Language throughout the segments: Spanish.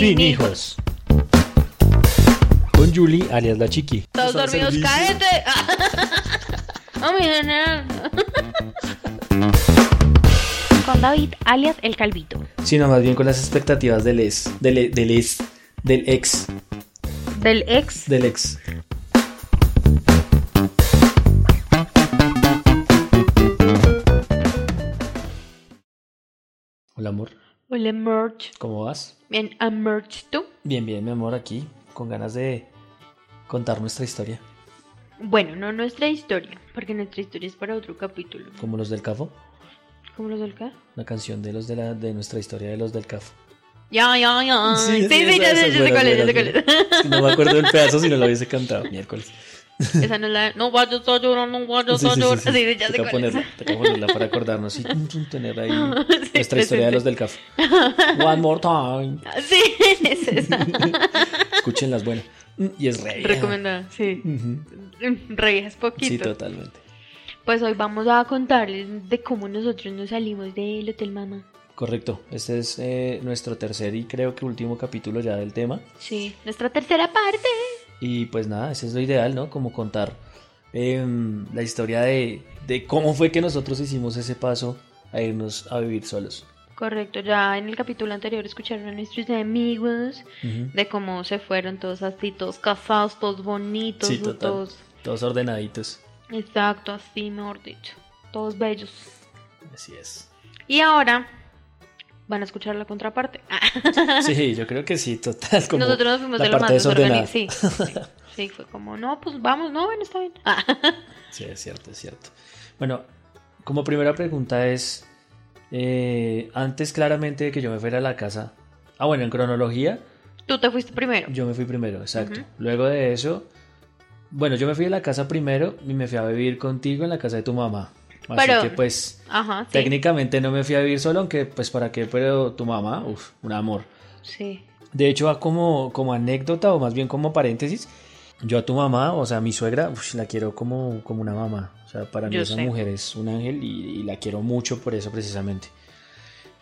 Sin hijos. Con Julie, alias la chiqui. Todos dormidos, cállate. No, mi general. Con David, alias el Calvito. Sino más bien con las expectativas del ex. Del, e- del ex. Del ex. Del ex. Del ex. Hola amor, Hola, merch. ¿cómo vas? Bien, a merch tú. Bien, bien, mi amor, aquí, con ganas de contar nuestra historia, Bueno, no nuestra historia, porque nuestra historia es para otro capítulo. como los del CAFO, ¿Cómo los del qué? la canción de los de la de nuestra historia de los del CAFO. Ya, ya, ya. Sí, sí, esa- ya, esa ya, es ya sé cuál es, ya sé cuál es. No me acuerdo del pedazo si no lo hubiese cantado miércoles. Esa no es la. No vayas a llorar, no vayas a sí, sí, llorar. sí. Sí, ya sé es. ponerla, toca ponerla para acordarnos y tener ahí nuestra historia de los del CAFO. One more time. Sí, es esa. Escuchen las buenas. Y es rey. Recomendada, sí. Ujú. Reías poquito. Sí, totalmente. Pues hoy vamos a contarles de cómo nosotros nos salimos del Hotel Mama. Correcto. Este es eh, nuestro tercer y creo que último capítulo ya del tema. Sí, nuestra tercera parte. Y pues nada, ese es lo ideal, ¿no? Como contar em, la historia de, de cómo fue que nosotros hicimos ese paso a irnos a vivir solos. Correcto, ya en el capítulo anterior escucharon a nuestros amigos Ujú. de cómo se fueron todos así, todos casados, todos bonitos, Sí, total. todos. Todos ordenaditos. Exacto, así mejor dicho. Todos bellos. Así es. Y ahora van a escuchar la contraparte. Sí, yo creo que sí, total. Como Nosotros nos fuimos la de lo parte más desorganizados. Sí, sí, sí, fue como, no, pues vamos, no, bueno, está bien. Ah, Sí, es cierto, es cierto. Bueno, como primera pregunta es, eh, antes claramente de que yo me fuera a la casa, ah bueno, en cronología, Tú te fuiste primero. yo me fui primero, exacto. Luego de eso, bueno, yo me fui a la casa primero y me fui a vivir contigo en la casa de tu mamá. Así Pero- que pues Ajá, sí. técnicamente no me fui a vivir solo, aunque pues para qué, pero tu mamá, uff, un amor. Sí. De hecho, va como, como anécdota o más bien como paréntesis. Yo a tu mamá, o sea, a mi suegra, uf, la quiero como, como una mamá. O sea, para mí Yo esa sé. mujer es un ángel y, y la quiero mucho por eso precisamente.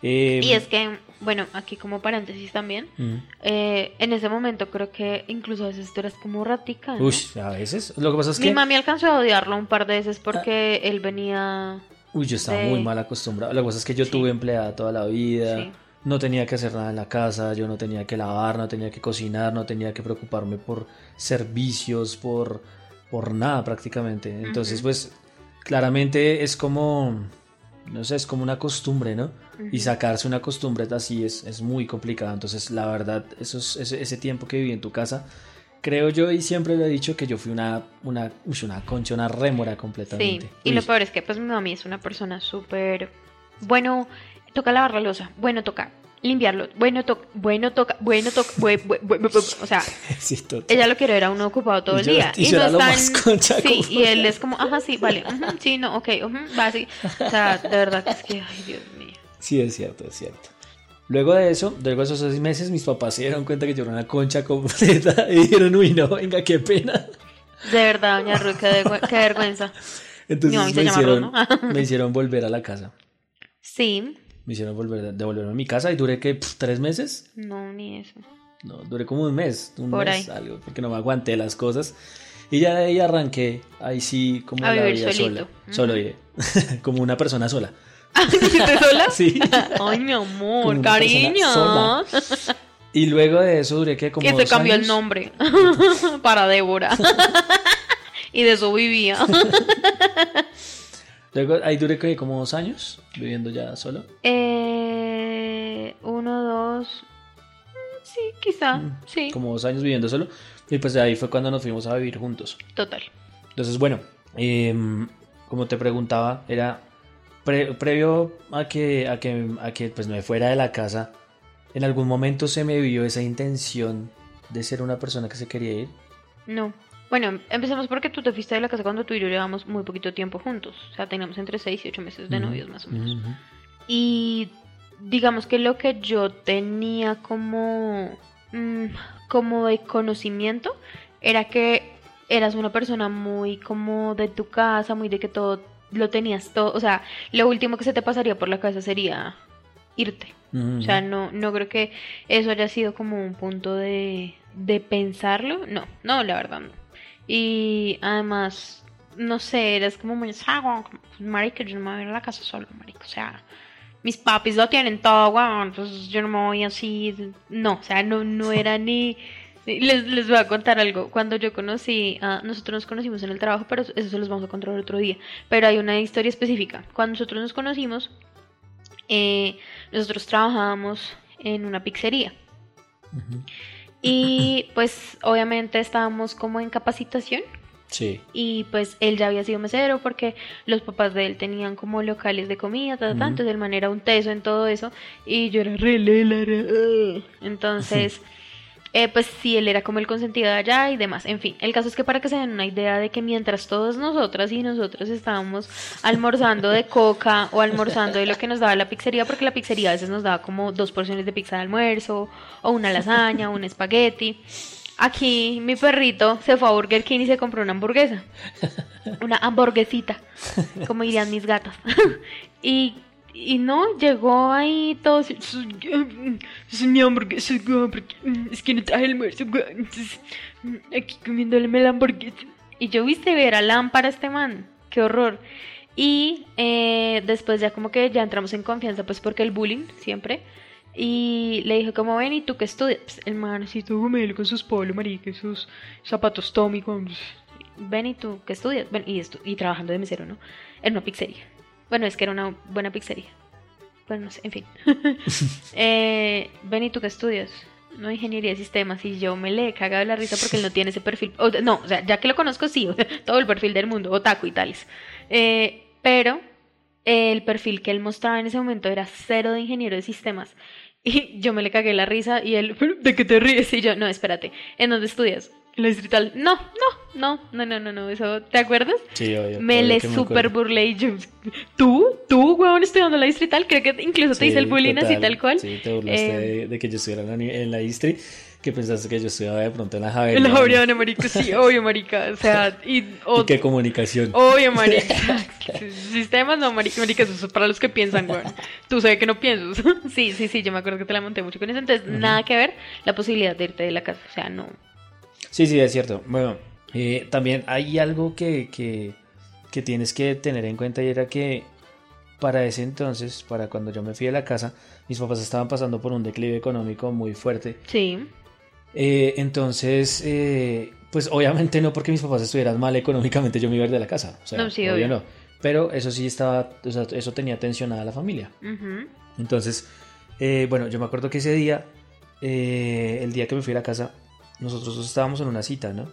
Eh, Y es que, bueno, aquí como paréntesis también, mm, eh, en ese momento creo que incluso a veces tú eras como ratica. ¿no? uy, a veces. Lo que pasa es Mi que mami alcanzó a odiarlo un par de veces porque él venía. uy, yo estaba de- muy mal acostumbrado. Lo que pasa es que yo Sí. tuve empleada toda la vida. Sí. No tenía que hacer nada en la casa, yo no tenía que lavar, no tenía que cocinar, no tenía que preocuparme por servicios, por, por nada prácticamente. Entonces, pues, claramente es como, no sé, es como una costumbre, ¿no? Y sacarse una costumbre así es, es muy complicado. Entonces, la verdad, esos, ese, ese tiempo que viví en tu casa, creo yo, y siempre lo he dicho, que yo fui una, una, una concha, una rémora Sí, completamente. y Uy, lo peor es que pues mi mami es una persona súper... Bueno, toca lavar la losa, bueno, toca limpiarlo, bueno, toca, bueno, toca, bueno, toca, o sea, sí, ella lo quiere ver a uno ocupado todo Y el yo- día. y era lo están- Sí, y él es como, ajá, sí, vale, sí, no, ok, ujú, va así. O sea, de verdad que es que, ay, Dios mío. Sí, es cierto, es cierto. Luego de eso, luego de esos seis meses, mis papás se dieron cuenta que yo era una concha completa y dijeron, uy, no, venga, qué pena. De verdad, doña Ruth, qué, vergü- qué vergüenza. Entonces me hicieron, Ruth, ¿no? me hicieron volver a la casa. Sí, Me hicieron volver, devolverme a mi casa y duré. Pf, ¿Tres meses? no, ni eso. No, duré como un mes, un Por mes, ahí. algo, porque no me aguanté las cosas. Y ya de ahí arranqué, ahí sí, como A la vida solito. sola. Solo Ujú. iré. como una persona sola. ¿Estás sola? Sí. Ay, mi amor, cariño. Y luego de eso duré que como que se dos cambió el años. nombre para Débora. y de eso vivía. Luego ahí duré como dos años viviendo ya solo. Eh, uno, dos. Sí, quizá. Mm, Sí, Como dos años viviendo solo. Y pues ahí fue cuando nos fuimos a vivir juntos. total. Entonces, bueno, em, como te preguntaba, era pre- previo a que, a que, a que pues me fuera de la casa, en algún momento se me vio esa intención de ser una persona que se quería ir. No. Bueno, empecemos porque tú te fuiste de la casa cuando tú y yo llevamos muy poquito tiempo juntos. O sea, teníamos entre 6 y 8 meses de novios más o menos. Y digamos que lo que yo tenía como, mm, como de conocimiento era que eras una persona muy como de tu casa, muy de que todo lo tenías todo. O sea, lo último que se te pasaría por la cabeza sería irte. O sea, no, no creo que eso haya sido como un punto de, de pensarlo. No, no, la verdad no. Y además, no sé, eres como muy... "Ah, Marica, yo no me voy a ir a la casa solo, marica. O sea, mis papis lo tienen todo, weón. Pues yo no me voy así. No, o sea, no, no era ni... Les, les voy a contar algo. Cuando yo conocí, a, nosotros nos conocimos en el trabajo, pero eso se los vamos a contar otro día. Pero hay una historia específica. Cuando nosotros nos conocimos, eh, nosotros trabajábamos en una pizzería. Y pues obviamente estábamos como en capacitación Sí. y pues él ya había sido mesero porque los papás de él tenían como locales de comida, ta, ta, entonces el man era un teso en todo eso y yo era re lela, re, ugh. entonces eh, pues sí, él era como el consentido de allá y demás, en fin, el caso es que para que se den una idea de que mientras todas nosotras y nosotros estábamos almorzando de coca o almorzando de lo que nos daba la pizzería, porque la pizzería a veces nos daba como dos porciones de pizza de almuerzo o una lasaña o un espagueti. Aquí mi perrito se fue a Burger King y se compró una hamburguesa. Una hamburguesita, como dirían mis gatas. y, y no, llegó ahí todo. así, Es mi hamburguesa, porque, mm, es que no traje almuerzo. güey, entonces, mm, Aquí comiéndole la hamburguesa. Y yo viste ver a lámpara este man. Qué horror. Y eh, después ya como que ya entramos en confianza, pues porque el bullying siempre. Y le dije, como ven, ¿y tú qué estudias? Pues, el man así todo humilde con sus polos, marica, sus zapatos Tommy. Con... Ven, ¿y tú qué estudias? Bueno, y, estu- y trabajando de mesero, ¿no? En una pizzería. Bueno, es que era una buena pizzería. Bueno, no sé, en fin. eh, ven, ¿y tú qué estudias? No, ingeniería de sistemas. Y yo me le he cagado la risa porque él no tiene ese perfil. No, o sea, ya que lo conozco, sí, todo el perfil del mundo, otaku y tales. Eh, pero el perfil que él mostraba en ese momento era cero de ingeniero de sistemas. Y yo me le cagué la risa y él, "¿Pero ¿de qué te ríes? Y yo, no, espérate, ¿en dónde estudias? En la distrital. No, no, no, no, no, no, no, eso, ¿te acuerdas? Sí, obvio. Me obvio le me super acuerdo. burlé y yo, ¿tú? ¿Tú, weón, estudiando en la distrital? Creo que incluso te Sí, hice el bullying así total. tal cual. Sí, te burlaste Eh, de, de que yo estuviera en la, en la Istri, que pensaste que yo estudiaba de pronto en la En Javeriana. la Javeriana, marica, sí, obvio, marica, o sea, y... ¿Y o- qué comunicación? Obvio, marica. Sistemas no, marica, marica, eso es para los que piensan, weón. Tú sabes que no piensas. Sí, sí, sí, yo me acuerdo que te la monté mucho con eso. Entonces, nada que ver la posibilidad de irte de la casa. O sea, no. Sí, sí, es cierto. Bueno, eh, también hay algo que, que, que tienes que tener en cuenta y era que para ese entonces, para cuando yo me fui de la casa, mis papás estaban pasando por un declive económico muy fuerte. Sí. Eh, entonces, eh, pues obviamente no porque mis papás estuvieran mal económicamente yo me iba a ir de la casa. O sea, No, sí, obvio obvio. no. Pero eso sí estaba, o sea, eso tenía tensionada a la familia. Entonces, eh, bueno, yo me acuerdo que ese día, eh, el día que me fui a la casa, nosotros dos estábamos en una cita, ¿no?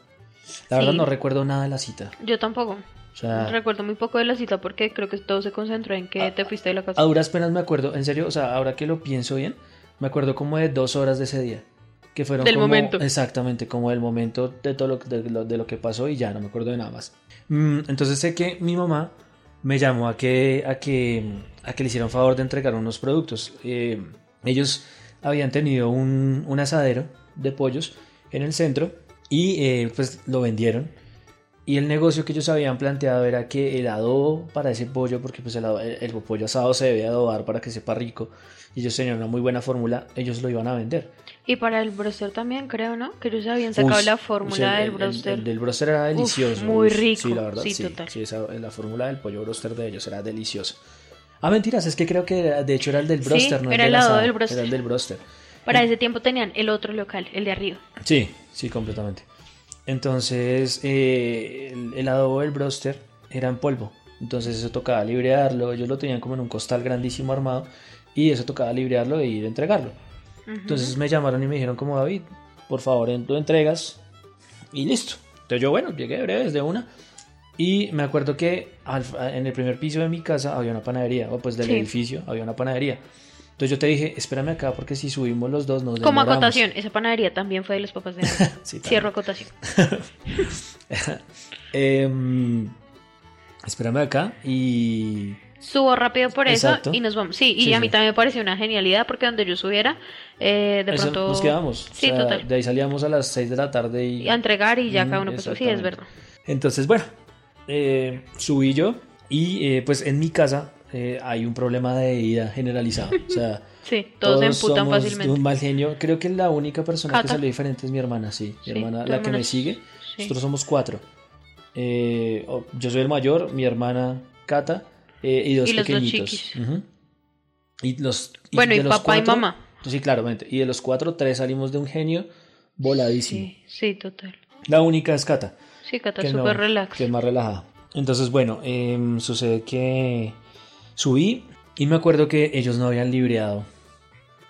La verdad Sí. no recuerdo nada de la cita. Yo tampoco. O sea, Recuerdo muy poco de la cita porque creo que todo se concentró en que Ah, te fuiste de la a casa. duras penas me acuerdo, en serio, o sea, ahora que lo pienso bien, me acuerdo como de dos horas de ese día. Que fueron Del como- momento. Exactamente, como del momento de todo lo, de, lo, de lo que pasó y ya, no me acuerdo de nada más. Mm, entonces sé que mi mamá me llamó a que, a que, a que le hiciera un favor de entregar unos productos. Eh, ellos habían tenido un, un asadero de pollos en el centro y eh, pues lo vendieron. Y el negocio que ellos habían planteado era que el adobo para ese pollo, porque pues el, el- el pollo asado se debe adobar para que sepa rico, y ellos tenían una muy buena fórmula, ellos lo iban a vender. Y para el broster también, creo, ¿no? Que ellos habían sacado la o fórmula sea, el- del el- broster. El, del broster era delicioso. muy rico. Sí, la verdad, Sí, sí. total. sí, esa- la fórmula del pollo broster de ellos era deliciosa. Ah, mentiras, es que creo que de hecho era el del Sí, broster, no era el el del asado, del broster. Era el del broster. Para ese tiempo tenían el otro local, el de arriba. Sí, sí, completamente. Entonces, eh, el, el adobo del broster era en polvo. Entonces, eso tocaba librearlo. Ellos lo tenían como en un costal grandísimo armado. Y eso tocaba librearlo e ir a entregarlo. Entonces me llamaron y me dijeron como David, por favor, lo entregas. Y listo. Entonces yo, bueno, llegué breve desde una. Y me acuerdo que al- en el primer piso de mi casa había una panadería. O pues del Sí. edificio había una panadería. Entonces yo te dije, espérame acá porque si subimos los dos nos Como demoramos". acotación, esa panadería también fue de los papás de. Sí. Cierro acotación. Em, espérame acá y... Subo rápido por eso Exacto. y nos vamos. Sí, y Sí, a mí sí. también me pareció una genialidad porque donde yo subiera, eh, de eso pronto nos quedamos. Sí, O sea, total. De ahí salíamos a las 6 de la tarde y... a entregar y ya Mm, cada uno pues sí, es verdad. Entonces, bueno, eh, subí yo y eh, pues en mi casa eh, hay un problema de ida generalizado. O sea, Sí, todos, se emputan somos fácilmente. un mal genio. Creo que la única persona que salió diferente es mi hermana, sí. Mi Sí, hermana, la que me sigue. Sí. Nosotros somos cuatro. Eh, oh, yo soy el mayor, mi hermana Cata eh, y dos Y los dos pequeñitos. Y los Bueno, y los papá y mamá. Sí, claramente. Y de los cuatro, tres salimos de un genio voladísimo. Sí, sí, total. La única es Cata Sí, Cata, no- súper relax. que es más relajada. Entonces, bueno, em, sucede que subí y me acuerdo que ellos no habían libreado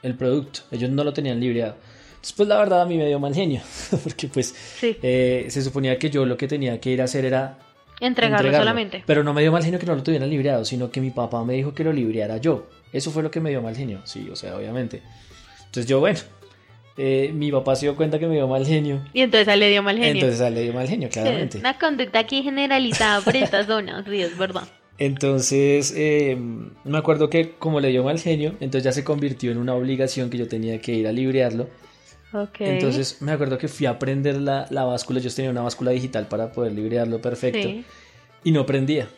el producto. Ellos no lo tenían libreado. Después, la verdad, a mí me dio mal genio. Porque, pues, Sí, eh, se suponía que yo lo que tenía que ir a hacer era entregarlo, entregarlo. solamente. Pero no me dio mal genio que no lo tuvieran libreado, sino que mi papá me dijo que lo libreara yo. Eso fue lo que me dio mal genio. Sí, o sea, obviamente. Entonces, yo, bueno, eh, mi papá se dio cuenta que me dio mal genio. Y entonces a él le dio mal genio. Entonces, a él le dio mal genio, Sí, claramente. Una conducta aquí generalizada por esta zona, sí, es verdad. Entonces, eh, me acuerdo que como le dio mal genio, entonces ya se convirtió en una obligación que yo tenía que ir a librearlo. Ok. Entonces, me acuerdo que fui a prender la, la báscula. Yo tenía una báscula digital para poder librearlo perfecto. Sí. Y no prendía.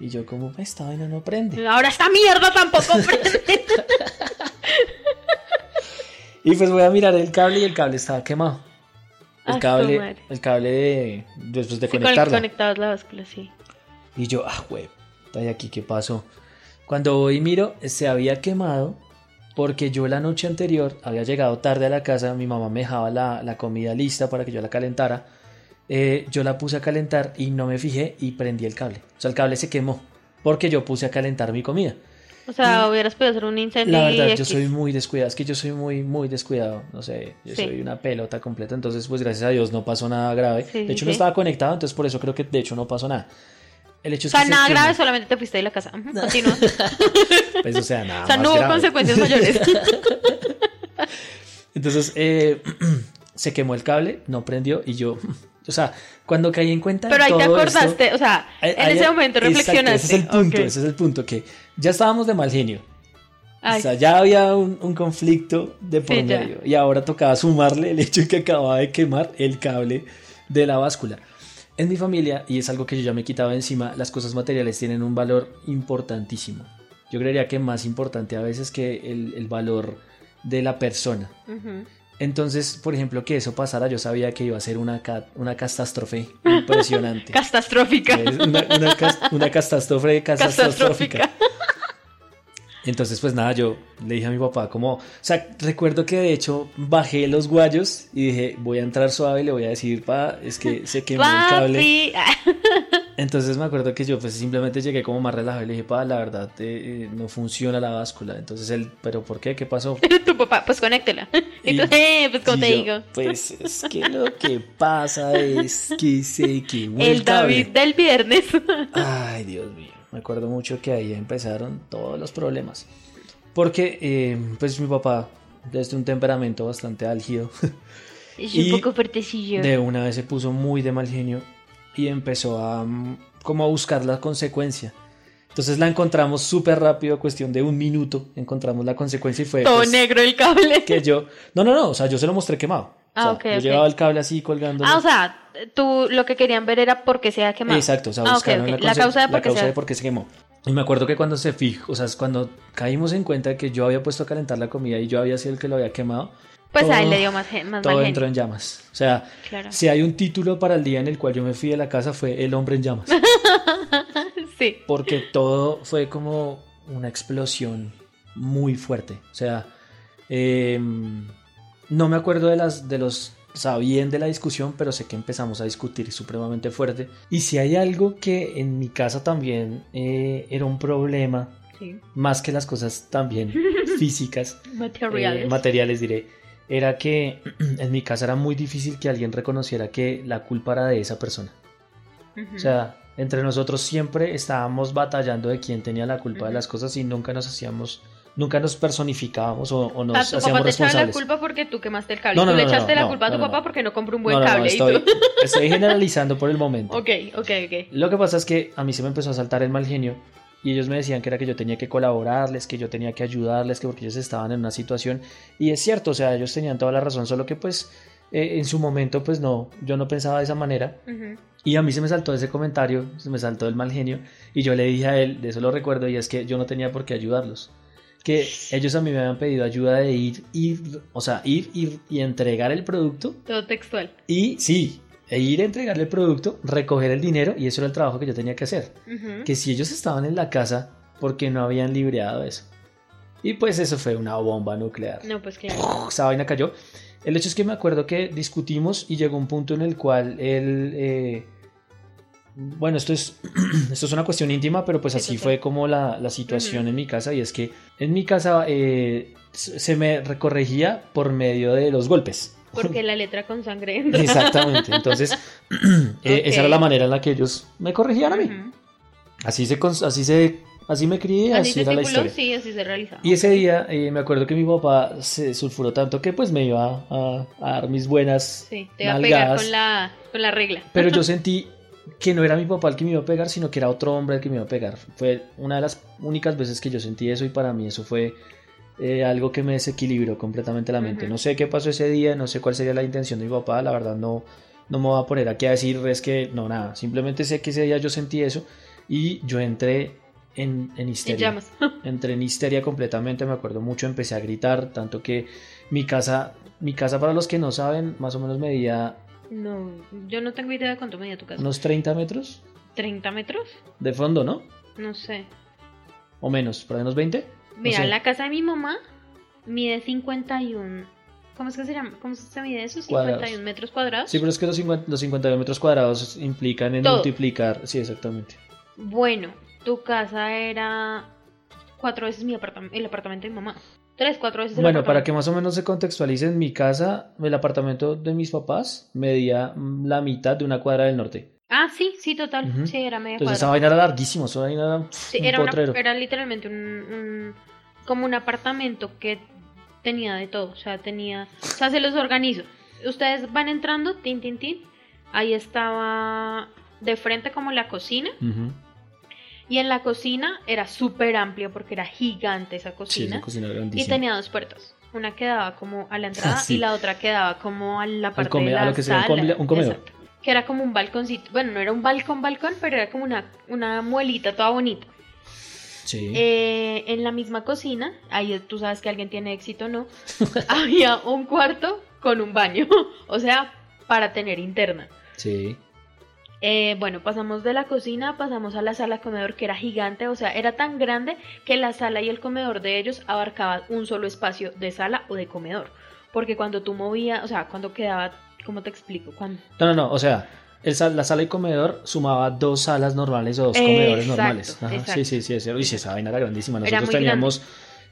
Y yo como, esta vaina no prende. Ahora esta mierda tampoco prende. Y pues voy a mirar el cable y el cable estaba quemado. El Ah, cable, madre. el cable de, después de conectarla. conectados la báscula, sí. Y yo, ah, güey, ¿y aquí qué pasó? Cuando voy y miro, se había quemado porque yo la noche anterior había llegado tarde a la casa, mi mamá me dejaba la, la comida lista para que yo la calentara. Eh, yo la puse a calentar y no me fijé y prendí el cable. O sea, el cable se quemó porque yo puse a calentar mi comida. O sea, hubieras podido hacer un incendio. La verdad, y yo soy muy descuidado. Es que yo soy muy, muy descuidado. No sé, yo Sí. soy una pelota completa. Entonces, pues gracias a Dios no pasó nada grave. Sí, de sí, hecho, no estaba conectado, entonces por eso creo que de hecho no pasó nada. El hecho O es sea, que se nada quemó. grave, solamente te fuiste de la casa. Continúa. Pues, o sea, nada o sea, más no hubo grave. consecuencias mayores. Entonces, eh, se quemó el cable, no prendió y yo, o sea, cuando caí en cuenta Pero ahí te todo esto- acordaste, o sea, en ahí- ese momento exacto, reflexionaste. ese es el punto, Ok. ese es el punto, que ya estábamos de mal genio. Ay, O sea, ya había un, un conflicto de por Sí, ya. medio. Y ahora tocaba sumarle el hecho de que acababa de quemar el cable de la báscula. En mi familia, y es algo que yo ya me quitaba encima, las cosas materiales tienen un valor importantísimo. Yo creería que más importante a veces que el, el valor de la persona. Entonces, por ejemplo, que eso pasara, yo sabía que iba a ser una, ca- una catástrofe impresionante. Catastrófica. Una, una cas- una catástrofe catastrófica. Entonces, pues nada, yo le dije a mi papá como, o sea, recuerdo que de hecho bajé los guayos y dije, voy a entrar suave, le voy a decir, pa, es que se quemó el cable. Entonces me acuerdo que yo pues simplemente llegué como más relajado y le dije, pa, la verdad, eh, eh, no funciona la báscula. Entonces él, pero ¿por qué? ¿Qué pasó? tu papá, pues conéctela. Y Y- eh, pues como Y te yo, digo. Pues es que lo que pasa es que se quemó el, El David del viernes. Ay, Dios mío. Me acuerdo mucho que ahí empezaron todos los problemas. Porque, eh, pues mi papá, desde un temperamento bastante álgido, Es Y un poco fuertecillo. de una vez se puso muy de mal genio y empezó a mm, como a buscar la consecuencia. Entonces la encontramos súper rápido, cuestión de un minuto, encontramos la consecuencia y fue Todo pues, negro el cable. que yo... No, no, no, o sea, yo se lo mostré quemado. O Ah, sea, yo llevaba el cable así colgando. Ah, o sea, tú lo que querían ver era por qué se ha quemado. Exacto, o sea, Ah, buscaron. La, La causa de la por qué causa se- de por qué se quemó. Y me acuerdo que cuando se fijó, o sea, cuando caímos en cuenta que yo había puesto a calentar la comida y yo había sido el que lo había quemado, Pues a él todo- le dio más, más todo mal entró en llamas. O sea, Claro. si hay un título para el día en el cual yo me fui de la casa fue El hombre en llamas. Sí. Porque todo fue como una explosión muy fuerte. O sea, em, no me acuerdo de las de los bien de la discusión, pero sé que empezamos a discutir supremamente fuerte. Y si hay algo que en mi casa también eh, era un problema, Sí. más que las cosas también físicas, Materiales. eh, materiales diré, era que en mi casa era muy difícil que alguien reconociera que la culpa era de esa persona. Ujú. O sea, entre nosotros siempre estábamos batallando de quién tenía la culpa de las cosas y nunca nos hacíamos, nunca nos personificábamos o, o nos Ah, tu papá hacíamos te echaba la culpa porque tú quemaste el cable. No, tú no, le no, echaste no, la no, culpa a tu no, no, papá no. porque no compró un buen No, no, no, cable. estoy, generalizando por el momento. ok, ok, ok. Lo que pasa es que a mí se me empezó a saltar el mal genio y ellos me decían que era que yo tenía que colaborarles, que yo tenía que ayudarles, que porque ellos estaban en una situación. Y es cierto, o sea, ellos tenían toda la razón, solo que pues eh, en su momento, pues no, yo no pensaba de esa manera. Y a mí se me saltó ese comentario, se me saltó el mal genio. Y yo le dije a él, de eso lo recuerdo, y es que yo no tenía por qué ayudarlos. Que ellos a mí me habían pedido ayuda de ir, ir, o sea, ir, ir y entregar el producto. Todo textual. Y sí, e ir a entregarle el producto, recoger el dinero, y eso era el trabajo que yo tenía que hacer. Que si ellos estaban en la casa, porque no habían libreado eso? Y pues eso fue una bomba nuclear. No, pues claro. Esa vaina cayó. El hecho es que me acuerdo que discutimos y llegó un punto en el cual él... eh, bueno, esto es, esto es una cuestión íntima, pero pues Sí, así fue como la, la situación Ujú. en mi casa y es que en mi casa eh, se me recorregía por medio de los golpes. Porque la letra con sangre entra. Exactamente, entonces eh, esa era la manera en la que ellos me corregían a mí. Así se, así se, así me crié, Así era la historia. sí, así se realizaba. Y ese día eh, me acuerdo que mi papá se sulfuró tanto que pues me iba a, a dar mis buenas Sí, te iba a pegar con la, con la regla. Pero yo sentí que no era mi papá el que me iba a pegar, sino que era otro hombre el que me iba a pegar. Fue una de las únicas veces que yo sentí eso y para mí eso fue eh, algo que me desequilibró completamente la mente. No sé qué pasó ese día, no sé cuál sería la intención de mi papá, la verdad no, no me voy a poner aquí a decir es que no, nada. Simplemente sé que ese día yo sentí eso y yo entré en, en histeria. llamas. Entré en histeria completamente, me acuerdo mucho, empecé a gritar, tanto que mi casa, mi casa para los que no saben, más o menos medía No, yo no tengo idea de cuánto medía tu casa. unos 30 metros ¿30 metros? de fondo, ¿no? No sé. O menos, por unos 20. Mira, sé. la casa de mi mamá mide 51. ¿Cómo es que se llama? ¿Cómo se mide eso? 51 Cuadrados. metros cuadrados. Sí, pero es que los, 50, los 52 metros cuadrados implican en Todo. multiplicar. Sí, exactamente. Bueno, tu casa era cuatro veces mi apartam- el apartamento de mi mamá. Tres, cuatro veces Bueno, para que más o menos se contextualice, en mi casa, el apartamento de mis papás medía mm, la mitad de una cuadra del norte. Ah, sí, sí, total. Sí, era media Entonces esa cuadra. vaina era larguísima, esa vaina era pff, Sí, un era, una- era literalmente un, un- como un apartamento que tenía de todo. O sea, tenía. O sea, se los organizo. Ustedes van entrando, tin, tin, tin. Ahí estaba de frente como la cocina. Ujú. Y en la cocina era súper amplio porque era gigante esa Sí, cocina. esa cocina era y grandísima. tenía dos puertas. Una quedaba como a la entrada Sí. y la otra quedaba como a la parte come- de la a lo que sala. un comedor. Exacto. Que era como un balconcito. Bueno, no era un balcón, balcón, pero era como una, una muelita toda bonita. Sí. Eh, en la misma cocina, ahí tú sabes que alguien tiene éxito o no, había un cuarto con un baño. o sea, para tener interna. sí. Eh, bueno, pasamos de la cocina, pasamos a la sala comedor que era gigante, o sea, era tan grande que la sala y el comedor de ellos abarcaban un solo espacio de sala o de comedor. Porque cuando tú movías, o sea, cuando quedaba, ¿cómo te explico? Cuando... No, no, no, o sea, el sal- la sala y comedor sumaba dos salas normales o dos comedores Exacto, normales. Ajá, exacto. Sí, sí, sí, es cierto. Sí, esa vaina era grandísima. Nosotros teníamos,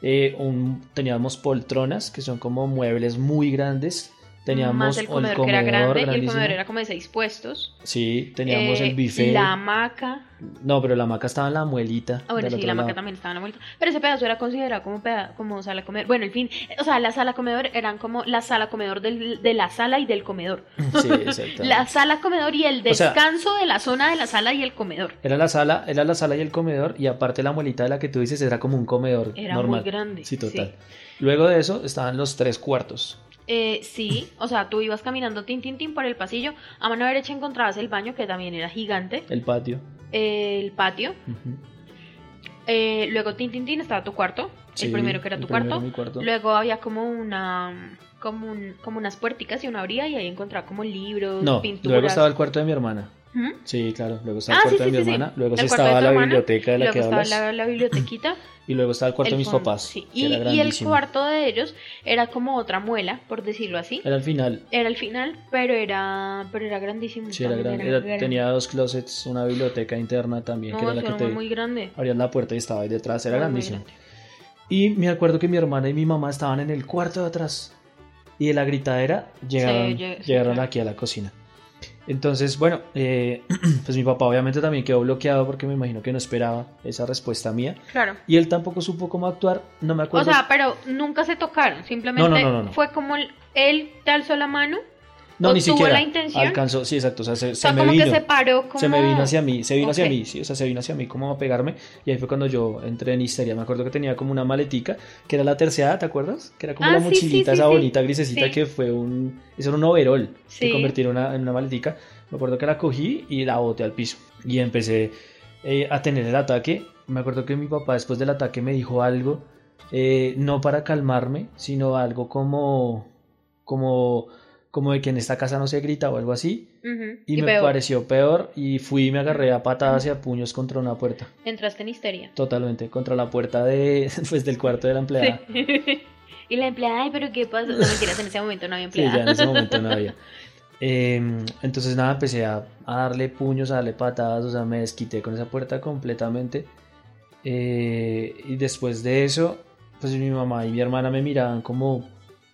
eh, un, teníamos poltronas, que son como muebles muy grandes. Teníamos más el comedor, que era grande y el comedor era como de seis puestos. Sí, teníamos Eh, el buffet. La hamaca. No, pero la hamaca estaba en la muelita. Ah, bueno, sí, la hamaca también estaba en la vuelta. Pero ese pedazo era considerado como, peda- como sala comedor. Bueno, en fin, o sea, la sala comedor eran como la sala comedor del- de la sala y del comedor. Sí, exacto. La sala comedor y el O sea- descanso de la zona de la sala y el comedor. Era la sala, era la sala y el comedor, y aparte la muelita de la que tú dices era como un comedor Era normal. muy grande. Sí, total. Luego de eso estaban los tres cuartos. Eh, sí, o sea, tú ibas caminando tin, tin, tin por el pasillo. A mano derecha encontrabas el baño, que también era gigante. El patio. El patio. Eh, luego tin, tin, tin estaba tu cuarto. Sí, el primero que era tu cuarto. cuarto. Luego había como una. Como, un- como unas puerticas y una abría y ahí encontraba como libros, No, pinturas. luego estaba el cuarto de mi hermana. ¿Mm? Sí, claro, luego estaba Ah, el sí, cuarto de mi sí, hermana, luego El sí estaba la hermana, biblioteca de la Luego que estaba hablas, la, la bibliotequita. y luego estaba el cuarto de mis fondo, papás, sí. Y, era y el cuarto de ellos era como otra muela, por decirlo así. Era al final, Era el final, pero era, pero era grandísimo. sí, era grande, era- grande. tenía dos closets, una biblioteca interna también, No, que era la eso que era te muy grande. abrías la puerta y estaba ahí detrás, era Muy, grandísimo. Y me acuerdo que mi hermana y mi mamá estaban en el cuarto de atrás. Y de la gritadera llegaron, llegaron aquí a la cocina. Entonces, bueno, eh, pues mi papá obviamente también quedó bloqueado porque me imagino que no esperaba esa respuesta mía. Claro. Y él tampoco supo cómo actuar, no me O acuerdo. sea, pero nunca se tocaron. Simplemente No, no, no, fue como el- él te alzó la mano No, ¿O ni siquiera. la intención? Alcanzó, sí, exacto. O sea, se, O se sea, me como vino. que se paró como... Se me vino hacia mí, se vino hacia Ok. mí, sí, o sea, se vino hacia mí como a pegarme y ahí fue cuando yo entré en histeria. Me acuerdo que tenía como una maletica, que era la terciada, ¿te acuerdas? Que era como Ah, la sí, mochilita, sí, sí, esa bonita grisecita que fue un... Eso era un overol, Sí. que convertí en una, en una maletica. Me acuerdo que la cogí y la boté al piso y empecé eh, a tener el ataque. Me acuerdo que mi papá después del ataque me dijo algo, eh, no para calmarme, sino algo como... como como de que en esta casa no se grita o algo así, y, y me peor, pareció peor y fui y me agarré a patadas y a puños contra una puerta. Entraste en histeria. Totalmente, contra la puerta de, pues, del cuarto de la empleada. Sí. y la empleada, ay, pero ¿qué pasa? No, mentiras, en ese momento no había Sí, empleada. ya en ese momento no había. Eh, entonces nada, empecé a, a darle puños, a darle patadas, o sea, me desquité con esa puerta completamente. Eh, y después de eso, pues mi mamá y mi hermana me miraban como,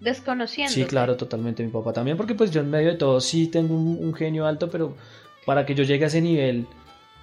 Desconociendo. sí, claro, totalmente, mi papá también, porque pues yo en medio de todo sí tengo un, un genio alto, pero para que yo llegue a ese nivel,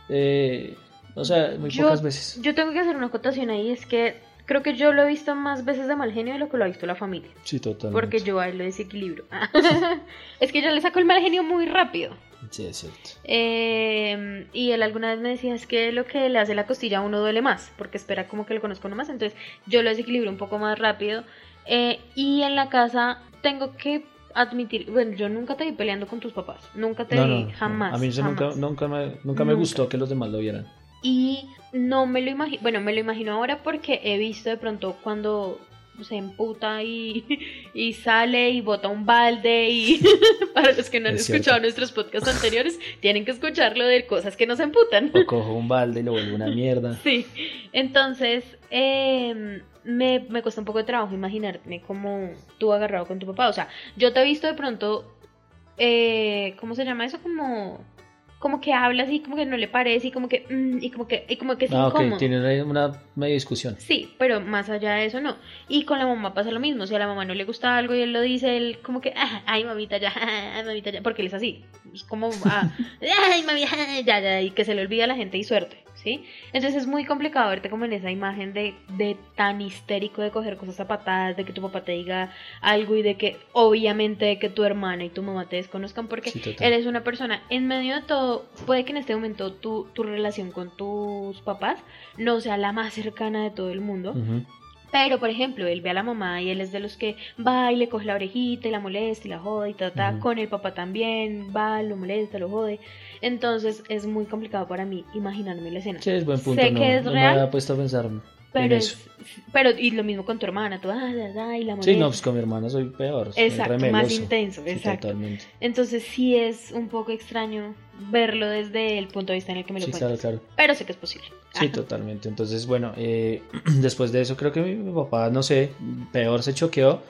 eh, o sea, muy Yo- pocas veces. Yo tengo que hacer una acotación ahí, es que creo que yo lo he visto más veces de mal genio de lo que lo ha visto la familia. Sí, totalmente. Porque yo ahí lo desequilibro. es que yo le saco el mal genio muy rápido. Sí, es cierto. Eh, y él alguna vez me decía, es que lo que le hace la costilla a uno duele más, porque espera como que lo conozco uno más, entonces yo lo desequilibro un poco más rápido. Eh, y en la casa tengo que admitir, bueno, yo nunca te vi peleando con tus papás, nunca te No, vi, no, no. jamás. A mí eso nunca, jamás. nunca, me, nunca me gustó que los demás lo vieran. Y no me lo imagino, bueno, me lo imagino ahora porque he visto de pronto cuando se emputa y, y sale y bota un balde y para los que no han Es escuchado cierto. nuestros podcasts anteriores, tienen que escucharlo de cosas que no se emputan. O cojo un balde y lo vuelvo una mierda. Sí, entonces eh, me, me cuesta un poco de trabajo imaginarme como tú agarrado con tu papá. O sea, yo te he visto de pronto, eh, ¿cómo se llama eso? Como, como que hablas y como que no le parece y como que, mm, y como que, y como que es Ah, incómodo. ok, tienen ahí una media discusión. Sí, pero más allá de eso no. Y con la mamá pasa lo mismo. Si a la mamá no le gusta algo y él lo dice, él como que, "Ah, ay mamita ya, ay mamita ya, porque él es así. Es como, ah, ay mamita ya, ya, y que se le olvida a la gente y suerte, ¿sí? Entonces es muy complicado verte como en esa imagen de, de tan histérico de coger cosas a patadas, de que tu papá te diga algo y de que obviamente de que tu hermana y tu mamá te desconozcan porque Sí, eres una persona, en medio de todo, puede que en este momento tu, tu relación con tus papás no sea la más cercana de todo el mundo. Pero por ejemplo, él ve a la mamá y él es de los que va y le coge la orejita y la molesta y la jode y ta, ta, Ujú. con el papá también, va, lo molesta, lo jode, entonces es muy complicado para mí imaginarme la escena. Sí, es buen punto. Sé no, que es no real, me había puesto a pensar en Pero, es, pero y lo mismo con tu hermana, tú, ah, da, da, y la molesta. Sí, no, pues con mi hermana soy peor. soy Exacto, más intenso, Sí, exacto. totalmente. Entonces sí es un poco extraño verlo desde el punto de vista en el que me lo Sí, cuentas. claro, claro. Pero sé que es posible. Sí, Ajá. totalmente. Entonces, bueno, eh, después de eso creo que mi, mi papá, no sé, peor se choqueó.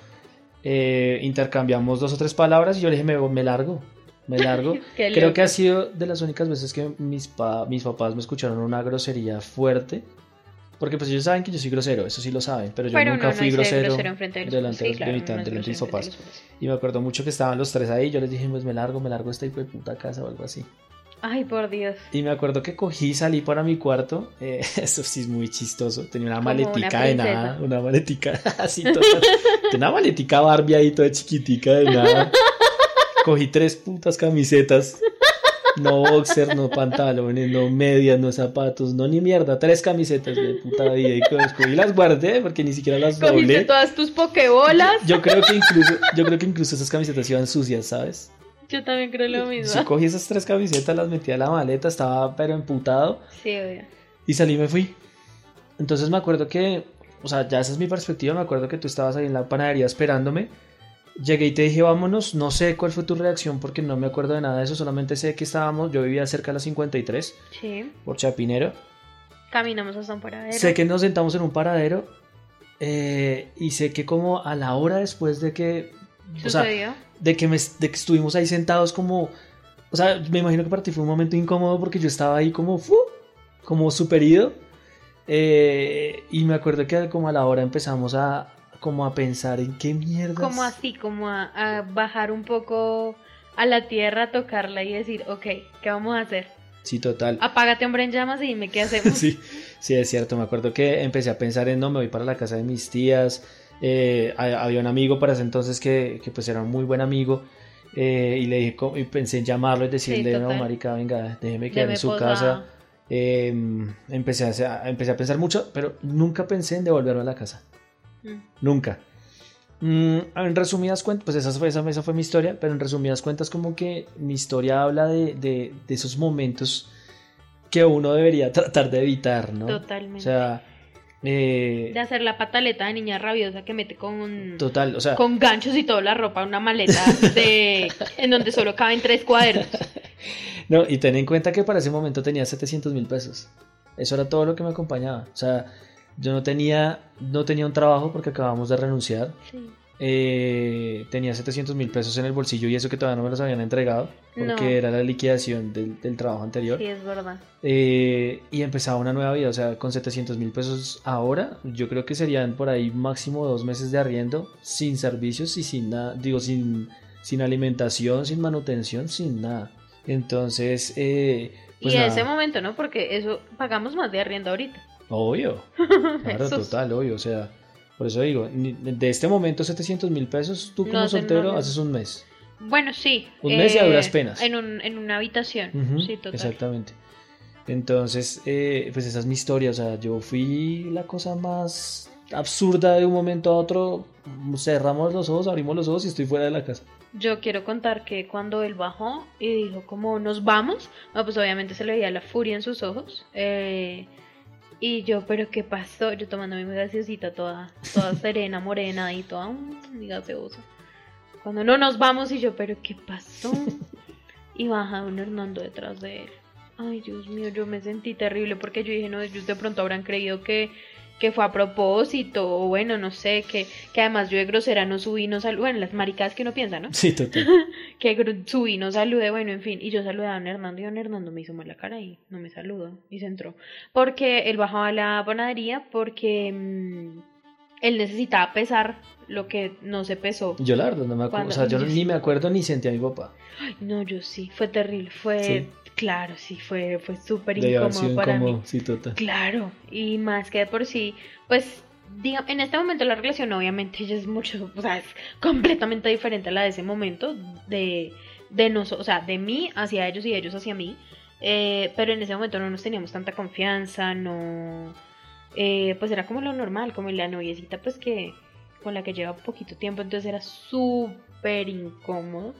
Eh, intercambiamos dos o tres palabras y yo le dije, me, me largo, me largo. Creo que ha sido de las únicas veces que mis, pa- mis papás me escucharon una grosería fuerte. Porque pues ellos saben que yo soy grosero, eso sí lo saben, pero yo Pero nunca no, no fui grosero, grosero de los delante. Sí, de claro, mi- no de mis papás. de. Y me acuerdo mucho que estaban los tres ahí, yo les dije, pues me largo, me largo de esta hijo de puta casa o algo así. Ay, por Dios. Y me acuerdo que cogí salí para mi cuarto. eh, eso sí es muy chistoso. Tenía una Como maletica una de nada. Una maletica así total. Tenía una maletica Barbie ahí toda chiquitica de nada. Cogí tres putas camisetas. No boxer, no pantalones, no medias, no zapatos, no ni mierda. Tres camisetas de puta vida. Y cogí y las guardé porque ni siquiera las Cogiste doblé. todas tus pokebolas. Yo creo que incluso, yo creo que incluso esas camisetas iban sucias, ¿sabes? Yo también creo lo mismo. Yo cogí esas tres camisetas, las metí a la maleta, estaba pero emputado. Sí, obvio. Y salí y me fui. Entonces me acuerdo que, o sea, ya esa es mi perspectiva, me acuerdo que tú estabas ahí en la panadería esperándome. Llegué y te dije, vámonos, no sé cuál fue tu reacción porque no me acuerdo de nada de eso, solamente sé que estábamos, yo vivía cerca de la 53, Sí. por Chapinero. Caminamos hasta un paradero. Sé que nos sentamos en un paradero eh, y sé que como a la hora después de que, o sea, de que, me, de que estuvimos ahí sentados como, o sea, me imagino que para ti fue un momento incómodo porque yo estaba ahí como, fu, como super ido. Eh, y me acuerdo que como a la hora empezamos a como a pensar en qué mierda. como así, como a, a bajar un poco a la tierra, tocarla y decir, ok, ¿qué vamos a hacer? Sí, total. Apágate, hombre, en llamas y dime qué hacemos. Sí, sí, es cierto. Me acuerdo que empecé a pensar en no, me voy para la casa de mis tías. Eh, ha- había un amigo para ese entonces que, que pues era un muy buen amigo. eh, y le dije, y pensé en llamarlo y decirle, no, total. marica, venga, déjeme quedar en su posada. casa. Eh, empecé, a, empecé a pensar mucho, pero nunca pensé en devolverme a la casa. Mm. Nunca. Mm, en resumidas cuentas, pues esa fue, esa, esa fue mi historia, pero en resumidas cuentas como que mi historia habla de, de- de esos momentos que uno debería tratar de evitar, ¿no? Totalmente. O sea, eh, de hacer la pataleta de niña rabiosa que mete con, total, o sea, con ganchos y toda la ropa en una maleta de, en donde solo caben tres cuadernos. no, y ten en cuenta que para ese momento tenía 700 mil pesos. Eso era todo lo que me acompañaba. O sea, yo no tenía, no tenía un trabajo porque acabamos de renunciar. Sí. Eh, tenía 700 mil pesos en el bolsillo y eso que todavía no me los habían entregado porque No. era la liquidación del, del trabajo anterior. Sí, es verdad. Eh, y empezaba una nueva vida, o sea, con 700 mil pesos ahora, yo creo que serían por ahí máximo dos meses de arriendo, sin servicios y sin nada, digo, sin, sin alimentación, sin manutención, sin nada. Entonces, eh, pues y en ese momento, ¿no? Porque eso pagamos más de arriendo ahorita. Obvio, claro, total, obvio, o sea, por eso digo, de este momento 700 mil pesos, tú como No, soltero haces un mes. Bueno, sí. eh, Un mes y a duras penas. En, un, en una habitación. Sí, total. Exactamente. Entonces, eh, pues esa es mi historia. O sea, yo fui la cosa más absurda de un momento a otro. Cerramos los ojos, abrimos los ojos y estoy fuera de la casa. Yo quiero contar que cuando él bajó y dijo como nos vamos, no, pues obviamente se le veía la furia en sus ojos. eh, y yo, pero ¿qué pasó? Yo tomándome mi gaseosita toda, toda serena, morena y toda mm, mi gaseosa. Cuando no nos vamos y yo, pero ¿qué pasó? Y baja un Hernando detrás de él. Ay, Dios mío, yo me sentí terrible porque yo dije, no, ellos de pronto habrán creído que, que fue a propósito, o bueno, no sé, que, que además yo de grosera no subí, no saludé, bueno, las maricadas que uno piensa, ¿no? Sí, total. que subí, no saludé, bueno, en fin, y yo saludé a don Hernando y don Hernando me hizo mal la cara y no me saludó y se entró. Porque él bajaba a la panadería porque mm, él necesitaba pesar lo que no se pesó. Yo la verdad no me acuerdo. O sea, yo yo ni sí. me acuerdo ni sentí a mi papá. Ay, no, yo sí, fue terrible, fue, Sí. Claro, sí, fue, fue súper incómodo para mí. Sí, total. Claro, y más que de por sí, pues diga, en este momento la relación obviamente ya es mucho, o sea, es completamente diferente a la de ese momento, de, de nosotros, o sea, de mí hacia ellos y ellos hacia mí, eh, pero en ese momento no nos teníamos tanta confianza, no, eh, pues era como lo normal, como la noviecita pues que con la que lleva poquito tiempo, entonces era súper incómodo,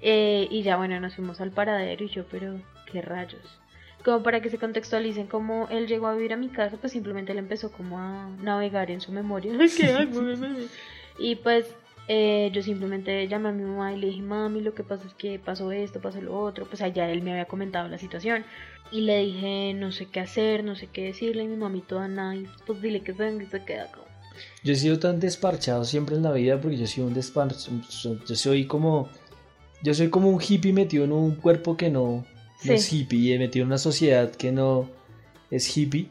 eh, y ya bueno, nos fuimos al paradero y yo, pero qué rayos como para que se contextualicen cómo él llegó a vivir a mi casa, pues simplemente él empezó como a navegar en su memoria. ¿Qué hago? y pues eh, yo simplemente llamé a mi mamá y le dije, mami, lo que pasa es que pasó esto, pasó lo otro, pues allá él me había comentado la situación. Y le dije, no sé qué hacer, no sé qué decirle, y mi mami toda nice, pues dile que venga y se queda acá. Yo he sido tan desparchado siempre en la vida porque yo soy un desparchado. Yo soy como. Yo soy como un hippie metido en un cuerpo que no, no Sí. es hippie, y metido en una sociedad que no es hippie.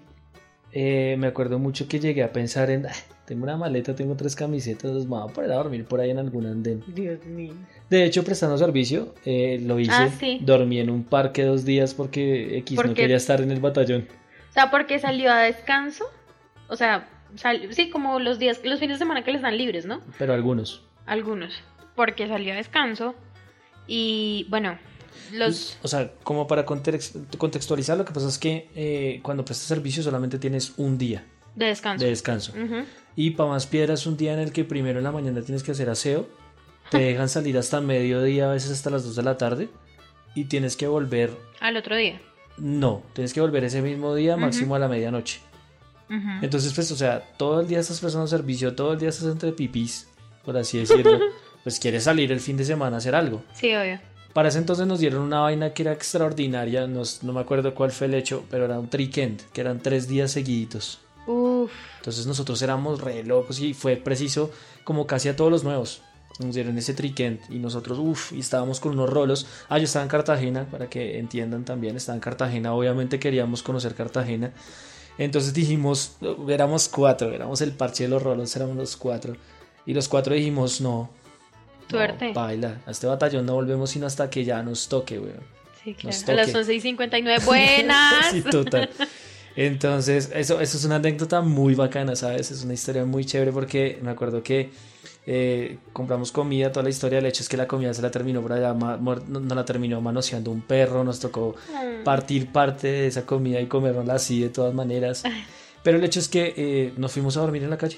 Eh, me acuerdo mucho que llegué a pensar en. "Ah, tengo una maleta, tengo tres camisetas, me voy a poner a dormir por ahí en algún andén. Dios mío. De hecho, prestando servicio, eh, lo hice. Ah, sí. Dormí en un parque dos días porque X no quería estar en el batallón. O sea, porque salió a descanso, o sea, sal- sí, como los días, los fines de semana que les dan libres, ¿no? Pero algunos. Algunos, porque salió a descanso y bueno, los... O sea, como para context- contextualizar, lo que pasa es que eh, cuando prestas servicio solamente tienes un día De descanso. de descanso. Y para más piedras, un día en el que primero en la mañana tienes que hacer aseo, te dejan salir hasta mediodía, a veces hasta las 2 de la tarde, y tienes que volver. Al otro día. No, tienes que volver ese mismo día, máximo a la medianoche. Entonces, pues, o sea, todo el día estás prestando servicio, todo el día estás entre pipis, por así decirlo. pues quieres salir el fin de semana a hacer algo. Sí, obvio. Para ese entonces nos dieron una vaina que era extraordinaria, nos- no me acuerdo cuál fue el hecho, pero era un trickend, que eran tres días seguiditos. Uf. Entonces nosotros éramos re locos y fue preciso como casi a todos los nuevos. Nos dieron ese trickend y nosotros, uff, y estábamos con unos rolos. Ah, yo estaba en Cartagena, para que entiendan también, estaba en Cartagena, obviamente queríamos conocer Cartagena. Entonces dijimos, éramos cuatro, éramos el parche de los rolos, éramos los cuatro. Y los cuatro dijimos, no. Suerte. No, baila, a este batallón no volvemos sino hasta que ya nos toque, weón. Sí, Nos claro. A las toque. 11 y 59. Buenas. sí, total. Entonces, eso, eso es una anécdota muy bacana, ¿sabes? Es una historia muy chévere porque me acuerdo que eh, compramos comida, toda la historia. El hecho es que la comida se la terminó por allá, no la terminó manoseando un perro. Nos tocó Mm. partir parte de esa comida y comérnosla así de todas maneras. Pero el hecho es que eh, nos fuimos a dormir en la calle.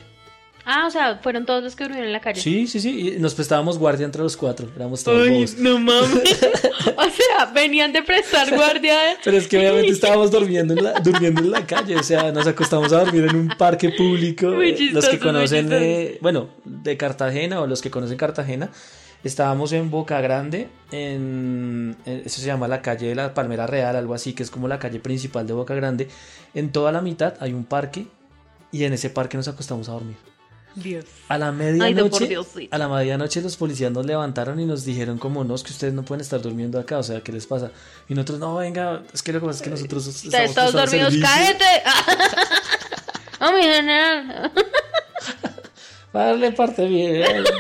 Ah, o sea, fueron todos los que durmieron en la calle. Sí, sí, sí. Y nos prestábamos guardia entre los cuatro. Éramos todos Ay, bobos. no mames. o sea, venían de prestar guardia. Pero es que obviamente estábamos durmiendo en la, durmiendo en la calle, o sea, nos acostamos a dormir en un parque público. Muy Eh, los que chistoso, muy conocen, chistoso. de, bueno, de Cartagena o los que conocen Cartagena, estábamos en Boca Grande, en, en- eso se llama la calle de la Palmera Real, algo así, que es como la calle principal de Boca Grande. En toda la mitad hay un parque y en ese parque nos acostamos a dormir. Dios. A la Ay, no, medianoche, Diosito. a la medianoche los policías nos levantaron y nos dijeron como no, es que ustedes no pueden estar durmiendo acá, o sea, ¿qué les pasa? Y nosotros, no, venga, es que lo que pasa es que nosotros estamos todos dormidos, servicio". cállate. Oh, mi general. Darle parte bien.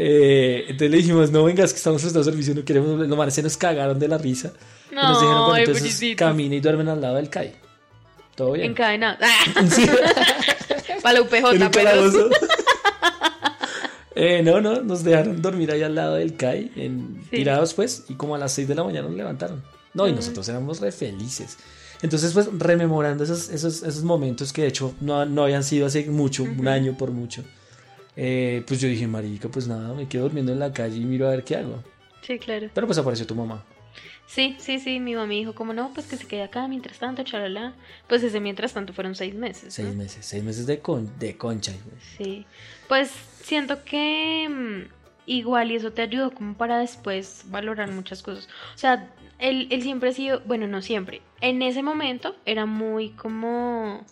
Eh, entonces le dijimos, no vengas que estamos prestando servicio, no queremos, los manes se nos cagaron de la risa. y nos dijeron, bueno, Ay, entonces camina y duermen al lado del CAI. Todo bien. Encadenado. Sí. Para la UPJ, pero. Eh, no, no, nos dejaron dormir ahí al lado del CAI, en, Sí. tirados pues, y como a las 6 de la mañana nos levantaron. No, y Ah. nosotros éramos re felices. Entonces, pues, rememorando esos, esos, esos momentos que de hecho no, no habían sido hace mucho, un año por mucho, eh, pues yo dije, marica, pues nada, me quedo durmiendo en la calle y miro a ver qué hago. Sí, claro. Pero pues apareció tu mamá. Sí, sí, sí. Mi mamá me dijo, como no, pues que se quede acá mientras tanto, chalala. Pues ese mientras tanto fueron seis meses. Seis meses, seis meses de, con, de concha. Sí. Pues siento que mm, igual y eso te ayudó como para después valorar muchas cosas. O sea, él, él siempre ha sido, bueno, no siempre. En ese momento era muy como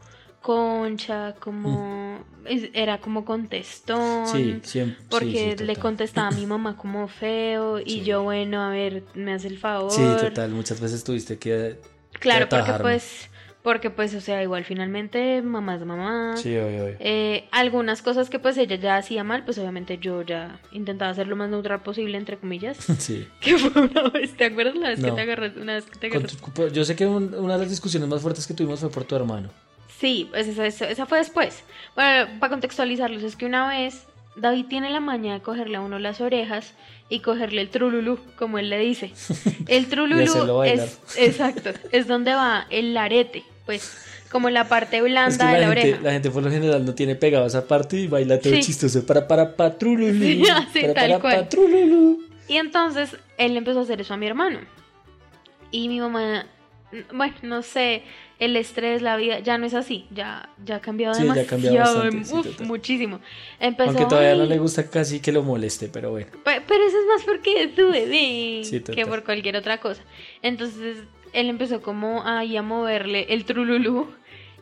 concha, como es- era como contestón. Sí, siempre. Porque sí, le contestaba a mi mamá como feo y yo, bueno, a ver, me hace el favor. Sí, total, muchas veces tuviste que... Claro, porque pues, porque pues, o sea, igual finalmente mamá es mamá. Sí, obvio, obvio. Eh, algunas cosas que pues ella ya hacía mal, pues obviamente yo ya intentaba ser lo más neutral posible, entre comillas. Sí. que fue una vez, ¿te acuerdas la vez que te agarraste? Una vez que te agarraste. tu- yo sé que un- una de las discusiones más fuertes que tuvimos fue por tu hermano. Sí, pues esa, esa- esa fue después. Bueno, para contextualizarlos, es que una vez David tiene la maña de cogerle a uno las orejas y cogerle el trululú, como él le dice. El trululú es, exacto, es donde va el arete, pues, como la parte blanda Es que de la, gente, oreja. la gente por lo general no tiene pegado esa parte y baila todo Sí. chistoso. Para, para, patrululú. Sí, así, para, tal para, cual. Y entonces él empezó a hacer eso a mi hermano. Y mi mamá, bueno, no sé, el estrés, la vida, ya no es así, ya, ya ha cambiado Sí, ya ha demasiado, cambiado bastante, sí, uf, total. muchísimo. Empezó, Aunque todavía no "Ay, le gusta casi que lo moleste, pero bueno. Pe- Pero eso es más porque es tu bebé Sí, que por cualquier otra cosa. Entonces él empezó como ahí a moverle el trululú.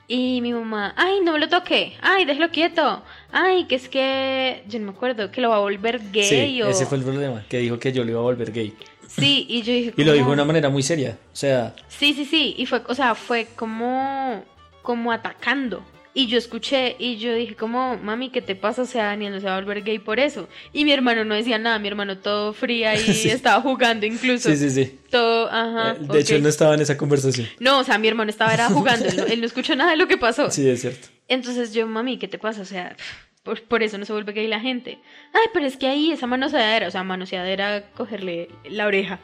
Y mi mamá, ay, no me lo toque, ay, déjalo quieto, ay, que es que, yo no me acuerdo, que lo va a volver gay sí, o... ese fue el problema, que dijo que yo lo iba a volver gay. Sí, y yo dije, Y lo dijo de una manera muy seria. O sea, Sí, sí, sí, y fue, o sea, fue como, como atacando. Y yo escuché y yo dije como, mami, ¿qué te pasa? O sea, Daniel no se va a volver gay por eso. Y mi hermano no decía nada, mi hermano todo fría y Sí. estaba jugando incluso. sí, sí, sí. Todo, ajá. Eh, de hecho, él no estaba en esa conversación. No, o sea, mi hermano estaba era jugando, él no, él no escuchó nada de lo que pasó. Sí, es cierto. Entonces yo, mami, ¿qué te pasa? O sea, por, por eso no se vuelve gay la gente. Ay, pero es que ahí esa manoseadera, o sea, manoseadera, cogerle la oreja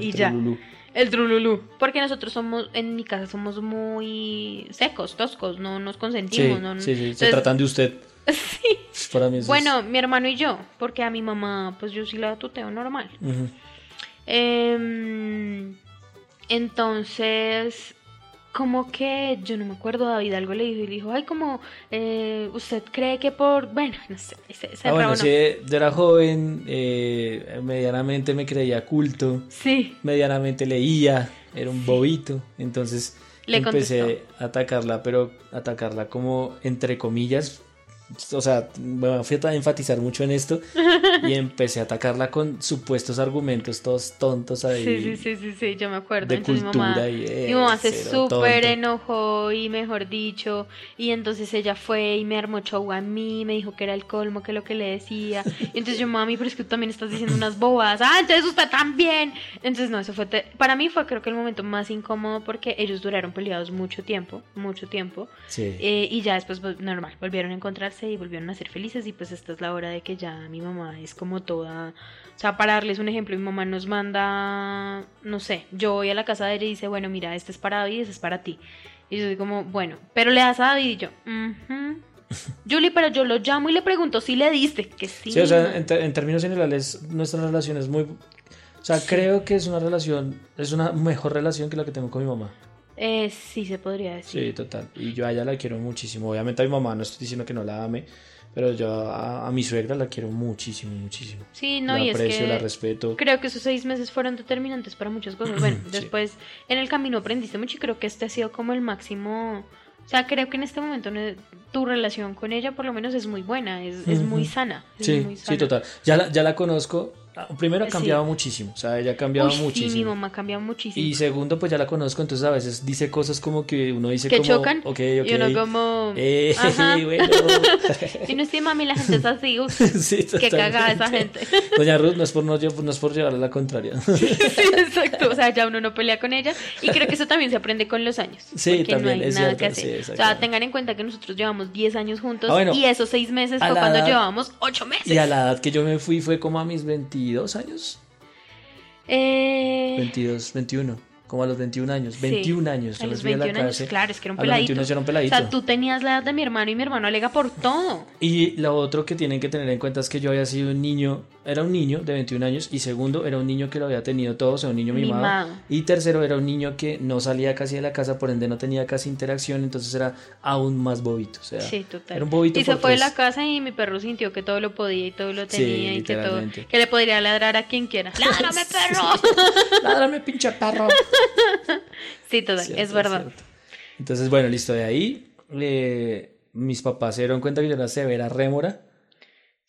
y El ya. trululú. El trululú. Porque nosotros somos, en mi casa somos muy secos, toscos, no nos Sí, consentimos. no, sí, sí, se tratan de usted. sí. Para mí es- Bueno, mi hermano y yo, porque a mi mamá, pues yo sí la tuteo normal. Em, entonces, como que yo no me acuerdo, David algo le dijo y le dijo, ay, como eh, usted cree que por, bueno, no sé, ese, ese Ah, bueno, sí, yo era joven, eh, medianamente me creía culto, Sí, medianamente leía, era un bobito, entonces Le empecé a atacarla, pero atacarla como entre comillas, o sea, me fui a enfatizar mucho en esto y empecé a atacarla con supuestos argumentos todos tontos ahí. sí, sí, sí, sí, sí, yo me acuerdo. de entonces mi cultura mamá, y, eh, mi mamá se súper enojó y mejor dicho, y entonces ella fue y me armó show a mí, me dijo que era el colmo, que lo que le decía. Y entonces yo, mami, pero es que tú también estás diciendo unas bobas. Ah, entonces usted también. Entonces no, eso fue, para mí fue creo que el momento más incómodo porque ellos duraron peleados mucho tiempo, mucho tiempo. Sí. Eh, y ya después, pues, normal, volvieron a encontrarse y volvieron a ser felices y pues esta es la hora de que ya mi mamá es como toda, o sea, para darles un ejemplo, mi mamá nos manda, no sé, yo voy a la casa de ella y dice, bueno, mira, este es para David, este es para ti. Y yo soy como, bueno, pero le das a David y yo, mhm. Julie, pero yo lo llamo y le pregunto si le diste, que sí. Sí, o sea, en, en términos generales, nuestra relación es muy... O sea, creo que es una relación, es una mejor relación que la que tengo con mi mamá. Eh, sí, se podría decir. Sí, total. Y yo a ella la quiero muchísimo. Obviamente a mi mamá no estoy diciendo que no la ame, pero yo a, a mi suegra la quiero muchísimo, muchísimo. Sí, no, la y aprecio, es que la respeto. creo que esos seis meses fueron determinantes para muchas cosas. Bueno, Sí. después en el camino aprendiste mucho y creo que este ha sido como el máximo. O sea, creo que en este momento tu relación con ella por lo menos es muy buena, es, es muy sana. es Sí, muy sí, sana. total. Ya la, ya la conozco. Ah, Primero ha Sí. cambiado muchísimo. O sea, ella ha cambiado Uy, sí, mi muchísimo. mamá cambia muchísimo. Y segundo, pues ya la conozco, entonces a veces dice cosas como que uno dice que como... chocan Ok, ok. y uno como Eh, ajá. bueno. y no estoy mami la gente es así uf, sí, qué cagada esa gente Doña Ruth, no es por, no, no es por llevarle la contraria. sí, exacto o sea ya uno no pelea con ella y creo que eso también se aprende con los años Sí, también, no hay es nada cierto, que sí, hacer o sea tengan en cuenta que nosotros llevamos 10 años juntos Ah, bueno, y esos seis meses a fue cuando edad- llevábamos 8 meses y a la edad que yo me fui fue como a mis 22 años. eh, 22, 21. Como a los 21 años. Sí, 21 años. a Yo me los fui a la 21 años, claro, es que era un A los peladito. 21 yo era un o peladito. sea tú tenías la edad de mi hermano y mi hermano alega por todo Y lo otro que tienen que tener en cuenta es que yo había sido un niño, era un niño de 21 años, y segundo, era un niño que lo había tenido todo, o sea, un niño mimado. Mimado. Y tercero, era un niño que no salía casi de la casa, por ende no tenía casi interacción, entonces era aún más bobito. O sea, Sí, total. Era un bobito y se fue de la casa y mi perro sintió que todo lo podía y todo lo Sí, tenía y que todo que le podría ladrar a quien quiera. ¡Ládrame, perro! Ládrame, pinche perro. sí, total, Cierto, es verdad. cierto. Entonces, bueno, listo, de ahí eh, mis papás se dieron cuenta que yo era severa rémora.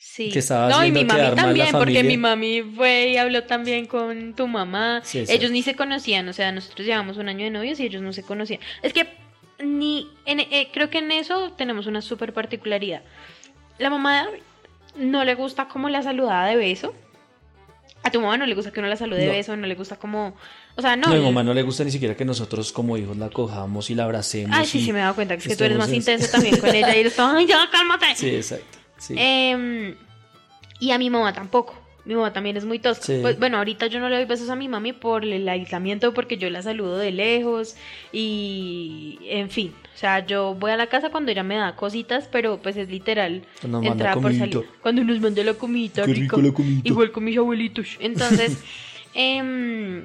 Sí. que no, y mi mami también, porque mi mami fue y habló también con tu mamá. Sí, ellos ni se conocían, o sea, nosotros llevamos un año de novios y ellos no se conocían. Es que ni en- eh, creo que en eso tenemos una súper particularidad. La mamá no le gusta como la saludada de beso. A tu mamá no le gusta que uno la salude de beso, no le gusta como... O sea, no. No, a mi mamá no le gusta ni siquiera que nosotros como hijos la cojamos y la abracemos. Ay, sí, sí, me he dado cuenta que es que tú eres más en- intenso también con ella y eres todo, ay, ya, cálmate. Sí, exacto. Sí. Em, y a mi mamá tampoco. Mi mamá también es muy tosca. Sí. Pues, bueno, ahorita yo no le doy besos a mi mami por el aislamiento, porque yo la saludo de lejos y, en fin. O sea, yo voy a la casa cuando ella me da cositas, pero pues es literal Cuando manda entrada por comidito. salir. Cuando nos manda la comidita rico la comidita. Igual con mis abuelitos. Entonces, em,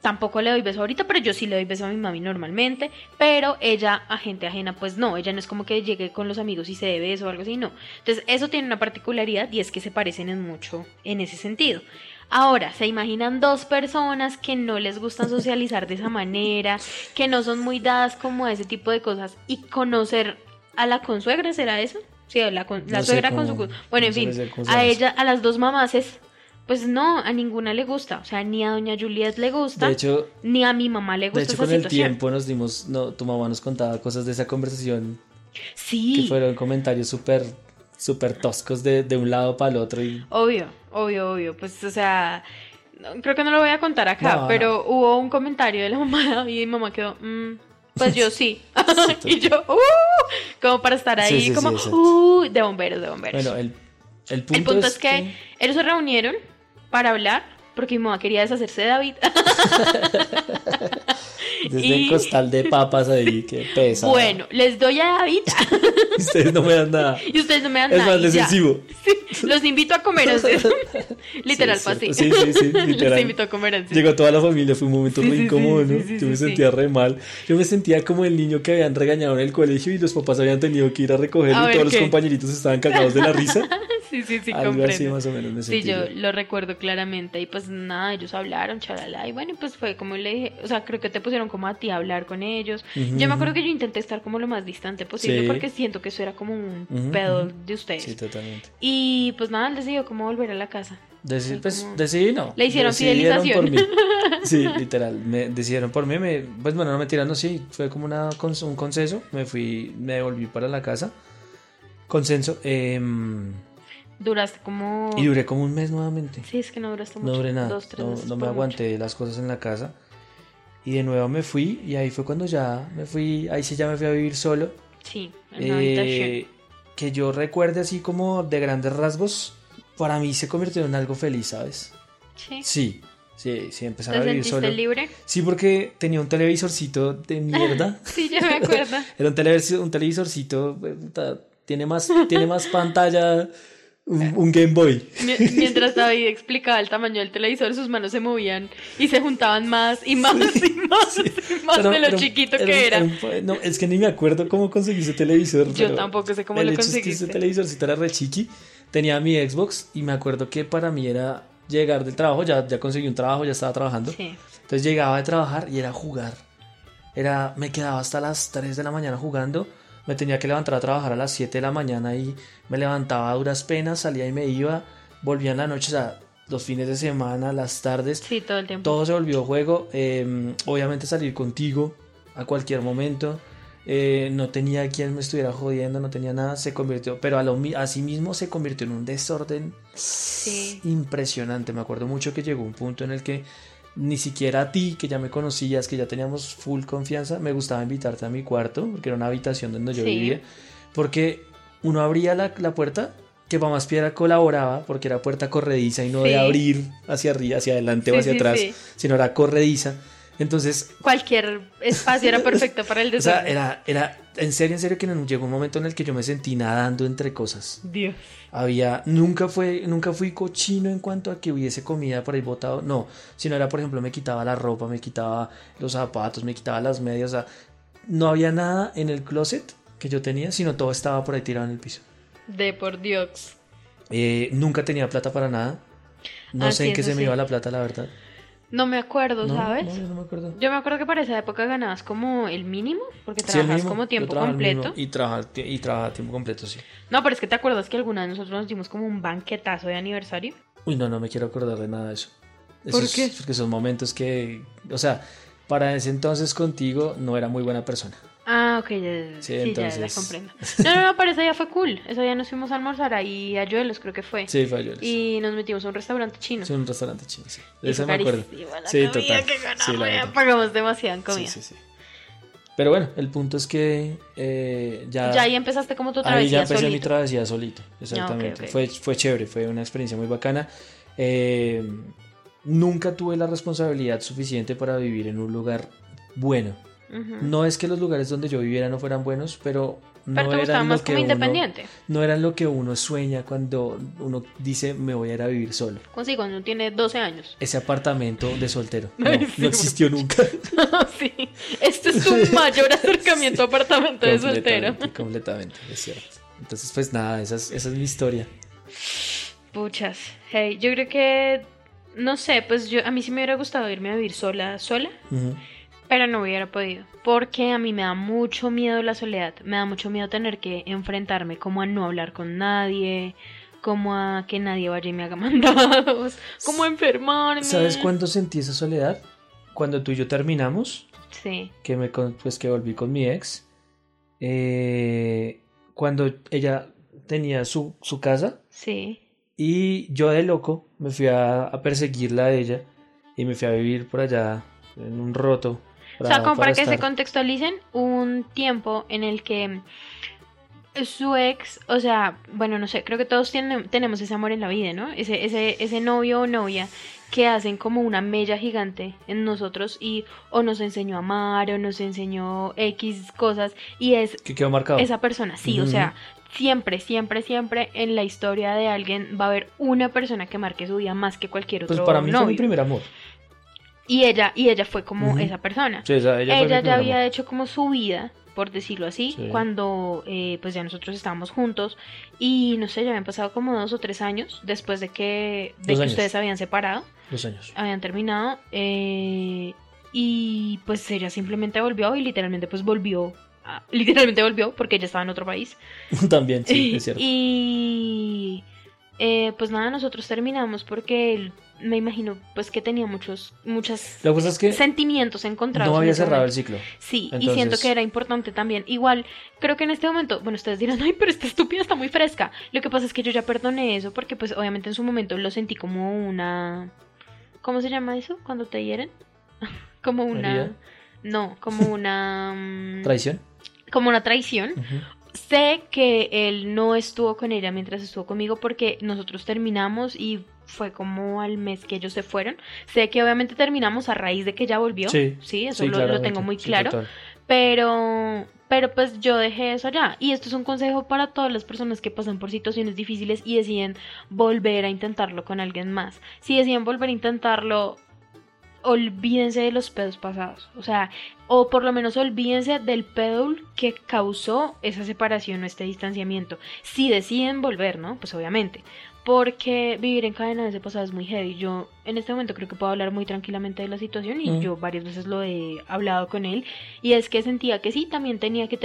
tampoco le doy beso ahorita, pero yo sí le doy beso a mi mami normalmente. Pero ella, a gente ajena, pues no. Ella no es como que llegue con los amigos y se dé beso o algo así, no. Entonces, eso tiene una particularidad y es que se parecen en mucho en ese sentido. Ahora, ¿se imaginan dos personas que no les gustan socializar de esa manera, que no son muy dadas como a ese tipo de cosas y conocer a la consuegra, ¿será eso? Sí, la, con- la No suegra con su... Bueno, en no fin, a ella, a las dos mamás es... Pues no, a ninguna le gusta. O sea, ni a doña Juliet le gusta, De hecho, ni a mi mamá le de gusta hecho esa con el tiempo nos dimos, no, tu mamá nos contaba cosas de esa conversación que Sí, fueron comentarios súper, súper toscos de, de un lado para el otro y obvio, obvio, obvio. Pues, o sea, no- creo que no lo voy a contar acá, No, pero hubo un comentario de la mamá de y mi mamá quedó, "Mm, pues yo sí. y yo, "Uh", como para estar ahí, Sí, sí, sí, como. "Uh", de bomberos, de bomberos. bueno, el, el punto, El punto es que ellos se reunieron para hablar porque mi mamá quería deshacerse de David. desde y- el costal de papas ahí, que pesa. bueno, les doy a David Ustedes no me dan nada. y ustedes no me dan Es nada. más y ya. decisivo. Los invito a comer. Literal, Sí, fue es así. Sí, sí, sí, Los literal. invito a comer. Llegó toda la familia, fue un momento Sí, muy sí, incómodo, sí, ¿no? sí, sí, Yo me sí, sentía re mal. Yo me sentía como el niño que habían regañado en el colegio y los papás habían tenido que ir a recogerlo A y todos los compañeritos estaban cagados de la risa. Sí, sí, sí, Algo comprendo. así más o menos me Sí, sentí. yo lo recuerdo claramente. Y pues nada, ellos hablaron, chalala. Y bueno, pues fue como le dije. O sea, creo que te pusieron como a ti a hablar con ellos. Ujú, Yo me acuerdo que yo intenté estar como lo más distante posible Sí. porque siento que eso era como un pedo de ustedes. Sí, totalmente. Y pues nada, él decidió cómo volver a la casa. Deci- pues como- decidí no. Le hicieron Decidieron fidelización. por mí. Sí, literal. Me decidieron por mí. Me, pues bueno, no me tirando, sí. Fue como una, un consenso. Me fui, me volví para la casa. Consenso. em, Duraste como. y duré como un mes nuevamente. Sí, es que no duraste mucho. No duré nada. Dos, tres no, meses no me aguanté las cosas en la casa. Y de nuevo me fui. Y ahí fue cuando ya me fui. Ahí sí ya me fui a vivir solo. mucho. Sí, en una habitación. Eh, que yo recuerde así como de grandes rasgos, para mí se convirtió en algo feliz, ¿sabes? Sí. Sí, sí, sí, empezar ¿Te a vivir solo. libre? Sí, porque tenía un televisorcito de mierda. Sí, ya me acuerdo. Era un, televisor, un televisorcito, eh, tiene más, tiene más pantalla, un, un Game Boy. Mi- Mientras David explicaba el tamaño del televisor, sus manos se movían y se juntaban más y más y más y más Pero- de lo pero chiquito que era. no, es que ni me acuerdo cómo conseguí ese televisor. Yo tampoco sé cómo el lo hecho es que conseguiste. ese televisorcito era re chiqui. Tenía mi Xbox y me acuerdo que para mí era llegar del trabajo, ya, ya conseguí un trabajo, ya estaba trabajando. Sí. Entonces llegaba de trabajar y era jugar. Era, me quedaba hasta las 3 de la mañana jugando. Me tenía que levantar a trabajar a las 7 de la mañana y me levantaba a duras penas, salía y me iba. Volvía en la noche, o sea, los fines de semana, las tardes. Sí, todo el tiempo. Todo se volvió juego. eh, obviamente salir contigo a cualquier momento. eh, no tenía quien me estuviera jodiendo, no tenía nada. Se convirtió, pero a lo, mismo se convirtió en un desorden Sí. impresionante. Me acuerdo mucho que llegó un punto en el que ni siquiera a ti, que ya me conocías, que ya teníamos full confianza, me gustaba invitarte a mi cuarto, porque era una habitación donde yo Sí. vivía. Porque uno abría la, la puerta, que más piedra colaboraba, porque era puerta corrediza y no Sí. de abrir hacia arriba, hacia adelante o hacia atrás, sino era corrediza. Entonces, Cualquier espacio era perfecto para el o sea, desorden. era, era, en serio, en serio, que llegó un momento en el que yo me sentí nadando entre cosas. Dios. Había, nunca fue, nunca fui cochino en cuanto a que hubiese comida por ahí botado, no, sino era, por ejemplo, me quitaba la ropa, me quitaba los zapatos, me quitaba las medias, o sea, no había nada en el closet que yo tenía, sino todo estaba por ahí tirado en el piso. De por Dios. Eh, nunca tenía plata para nada, no Ah, sé en qué se me sí. iba la plata, la verdad. No me acuerdo, No, ¿sabes? no, yo no me acuerdo. Yo me acuerdo que para esa época ganabas como el mínimo, porque Sí, trabajas como tiempo completo. Y trabajaba, y tiempo completo, sí. No, pero es que te acuerdas que alguna vez nosotros nos dimos como un banquetazo de aniversario. Uy, no, no me quiero acordar de nada de eso. ¿Por qué? Porque son momentos que, o sea, para ese entonces contigo no era muy buena persona. Ah, ok, ya, ya, ya. Sí, ya, ya comprendo. No, no, no, pero ese día fue cool. Ese día nos fuimos a almorzar ahí a Joelos, creo que fue. Sí, fue ayer. Y nos metimos a un restaurante chino. Sí, un restaurante chino, sí. De eso fue me acuerdo. la Sí, comida total. que Sí, la. Pagamos demasiado en Sí, comida. sí, sí. Pero bueno, el punto es que eh, ya, Ya ahí empezaste como tu ahí travesía ya empecé mi solito. travesía solito. Exactamente. ok. Fue, fue chévere, fue una experiencia muy bacana. Eh, nunca tuve la responsabilidad suficiente para vivir en un lugar bueno. No es que los lugares donde yo viviera no fueran buenos, pero no Pero te eran más lo que como uno, independiente. no eran lo que uno sueña cuando uno dice me voy a ir a vivir solo. Cuando uno tiene 12 años. Ese apartamento de soltero no, no existió nunca. sí. Este es tu mayor acercamiento a apartamento de soltero. completamente, es cierto. Entonces, pues nada, esa es, esa es mi historia. Puchas. Hey, yo creo que. No sé, pues yo a mí sí me hubiera gustado irme a vivir sola, sola. Pero no hubiera podido. Porque a mí me da mucho miedo la soledad. Me da mucho miedo tener que enfrentarme como a no hablar con nadie, como a que nadie vaya y me haga mandados, como a enfermarme. ¿Sabes cuándo sentí esa soledad? Cuando tú y yo terminamos, Sí. que me con- pues que volví con mi ex. eh, cuando ella tenía su, su casa Sí. y yo de loco me fui a, a perseguirla a ella y me fui a vivir por allá en un roto. O sea, como para, que se contextualicen, un tiempo en el que su ex, o sea, bueno, no sé, creo que todos tienen, tenemos ese amor en la vida, ¿no? Ese, ese, ese novio o novia que hacen como una mella gigante en nosotros y o nos enseñó a amar o nos enseñó X cosas y es que quedó marcado. esa persona, sí, o sea, siempre, siempre, siempre en la historia de alguien va a haber una persona que marque su vida más que cualquier otro Pues para mí fue mi novio. primer amor. Y ella, y ella fue como Ujú. esa persona. Sí, o sea, ella, Ella, ya había hecho como su vida, por decirlo así, Sí. cuando eh, pues ya nosotros estábamos juntos y no sé, ya habían pasado como dos o tres años después de que, de que ustedes habían separado, Dos años. habían terminado eh, y pues ella simplemente volvió y literalmente pues volvió, literalmente volvió porque ella estaba en otro país. También, sí, es cierto. Y eh, pues nada, nosotros terminamos porque él, me imagino pues que tenía muchos, muchas Lo que pasa es que sentimientos encontrados. no había cerrado el ciclo. Sí, y siento que era importante también. Igual, creo que en este momento, bueno, ustedes dirán, ay, pero esta estúpida está muy fresca. Lo que pasa es que yo ya perdoné eso porque, pues, obviamente en su momento lo sentí como una. ¿Cómo se llama eso? Cuando te hieren. como una. ¿Herida? No, como una. mm, Traición. como una traición. Sé que él no estuvo con ella mientras estuvo conmigo porque nosotros terminamos y fue como al mes que ellos se fueron. Sé que obviamente terminamos a raíz de que ella volvió. Sí, Sí, eso sí, lo, tengo muy claro. Pero, pero pues yo dejé eso allá. Y esto es un consejo para todas las personas que pasan por situaciones difíciles y deciden volver a intentarlo con alguien más. Si deciden volver a intentarlo, olvídense de los pedos pasados. O sea, o por lo menos olvídense del pedo que causó esa separación o este distanciamiento. Si deciden volver, ¿no? Pues obviamente. Porque vivir en cadena de ese pasado es muy heavy. Yo en este momento creo que puedo hablar muy tranquilamente de la situación y Mm. yo varias veces lo he hablado con él. Y es que sentía que sí, también tenía que,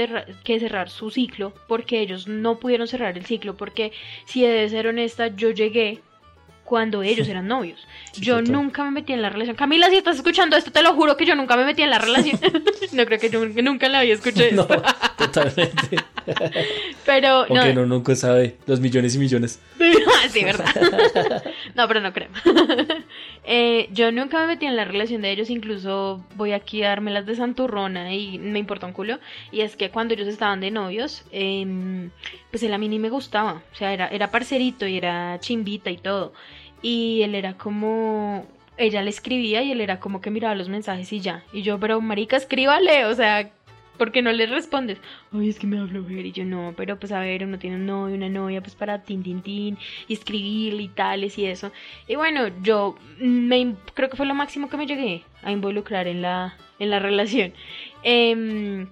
que cerrar su ciclo porque ellos no pudieron cerrar el ciclo. Porque si he de ser honesta, yo llegué cuando ellos eran novios. Sí, yo total. nunca me metí en la relación. Camila, si estás escuchando esto, te lo juro que yo nunca me metí en la relación. no creo que yo nunca la vida escuché No, totalmente. Pero no, Aunque no, nunca sabe los millones y millones. sí, verdad. no, pero no creo. Eh, yo nunca me metí en la relación de ellos, incluso voy aquí a dármelas de santurrona y me importa un culo. Y es que cuando ellos estaban de novios, em, pues él a mí ni me gustaba. O sea, era, era parcerito y era chimbita y todo. Y él era como. Ella le escribía y él era como que miraba los mensajes y ya. Y yo, pero marica, escríbale, o sea, ¿por qué no le respondes? Ay, es que me hablo mujer. Y yo, no, pero pues a ver, uno tiene un novio, una novia, pues para tin, tin, tin, y escribirle y tales y eso. Y bueno, yo me, creo que fue lo máximo que me llegué a involucrar en la, en la relación. Em,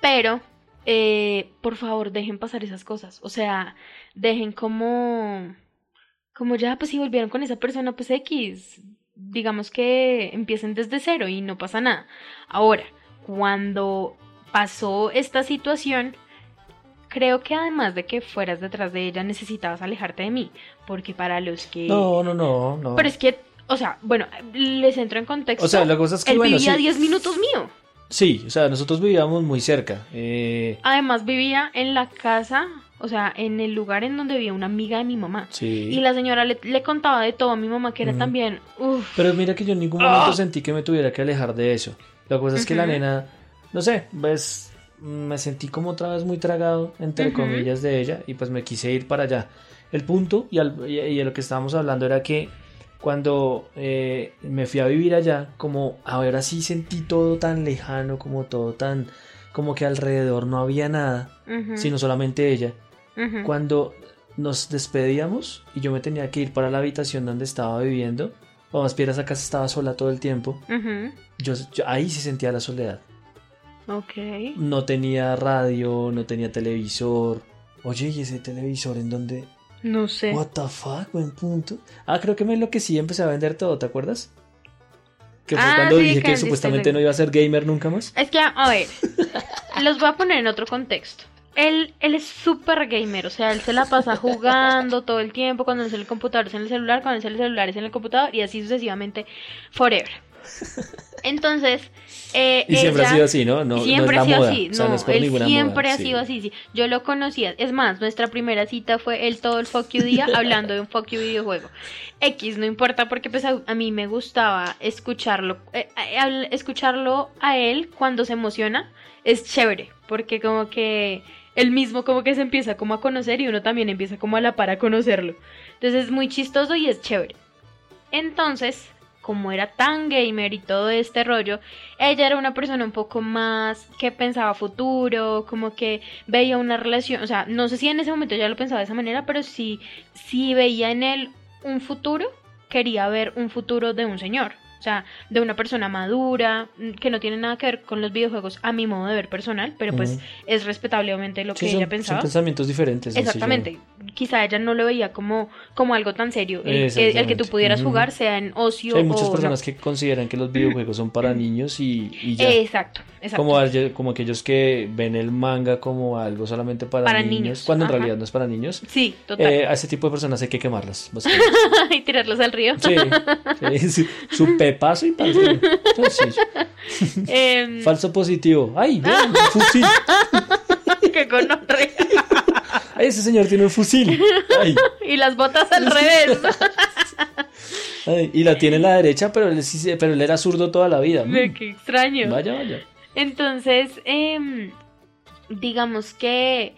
pero, eh, por favor, dejen pasar esas cosas. O sea, dejen como, como ya, pues si volvieron con esa persona, pues X. Digamos que empiecen desde cero y no pasa nada. Ahora, cuando pasó esta situación, creo que además de que fueras detrás de ella, necesitabas alejarte de mí. Porque para los que... No, no, no, no. Pero es que, o sea, bueno, les entro en contexto. O sea, la cosa es que, Él bueno, vivía sí. 10 minutos mío. Sí, o sea, nosotros vivíamos muy cerca. Eh, Además, vivía en la casa, o sea, en el lugar en donde vivía una amiga de mi mamá. sí. Y la señora le, le contaba de todo a mi mamá, que era también. Uf, Pero mira que yo en ningún momento Ah. sentí que me tuviera que alejar de eso. La cosa es que la nena, no sé, ves, me sentí como otra vez muy tragado, entre comillas, de ella y pues me quise ir para allá. El punto y, al- y- y de lo que estábamos hablando era que cuando eh, me fui a vivir allá, como ahora sí sentí todo tan lejano, como todo tan, como que alrededor no había nada, sino solamente ella. Cuando nos despedíamos y yo me tenía que ir para la habitación donde estaba viviendo, o más bien esa casa estaba sola todo el tiempo, yo, yo ahí sí sentía la soledad. Ok. No tenía radio, no tenía televisor. Oye, ¿y ese televisor en donde? No sé. What the fuck, buen punto. Ah, creo que me enloquecí y empecé a vender todo, ¿te acuerdas? Que fue Ah, cuando sí, dije que que supuestamente lo- no iba a ser gamer nunca más. Es que, a ver, los voy a poner en otro contexto. Él, él es súper gamer, o sea, él se la pasa jugando todo el tiempo, cuando es en el computador es en el celular, cuando es en el celular es en el computador y así sucesivamente, forever. Entonces, eh, Y siempre ella- ha sido así, ¿no? No, no siempre es la ha sido moda. así, o sea, no, no es por él ninguna siempre moda, ha sí. sido así, sí. Yo lo conocía, es más, nuestra primera cita fue él todo el fuck you día hablando de un fuck you videojuego. X, no importa porque pues a, a mí me gustaba escucharlo, eh, eh, al- escucharlo a él cuando se emociona, es chévere, porque como que él mismo como que se empieza como a conocer y uno también empieza como a la par a conocerlo. Entonces es muy chistoso y es chévere. Entonces, como era tan gamer y todo este rollo, ella era una persona un poco más que pensaba futuro, como que veía una relación, o sea, no sé si en ese momento ya lo pensaba de esa manera, pero sí, sí veía en él un futuro, quería ver un futuro de un señor. O sea, de una persona madura, mm, que no tiene nada que ver con los videojuegos a mi modo de ver personal, pero pues es respetablemente lo Sí, que son, ella son pensaba. pensamientos diferentes. Exactamente. Quizá ella no lo veía como, como algo tan serio. El, que- el que tú pudieras jugar sea en ocio Sí, hay muchas o no. personas que consideran que los videojuegos son para niños y, y ya. Exacto, exacto. como, aquellos- como aquellos que ven el manga como algo solamente para, Para niños, niños, cuando en realidad no es para niños. Sí, total. Eh, a ese tipo de personas hay que quemarlas. básicamente. y tirarlos al río. Sí, sí, sí, su pepazo y para Entonces, Em, falso positivo. ¡Ay, vean, un fusil! que gonorrea. ¡Ay, ese señor tiene un fusil! ¡Ay! y las botas al revés. ay, y la tiene en la derecha, pero él, pero era zurdo toda la vida. Mm, Qué extraño. Vaya, vaya. Entonces, em, digamos que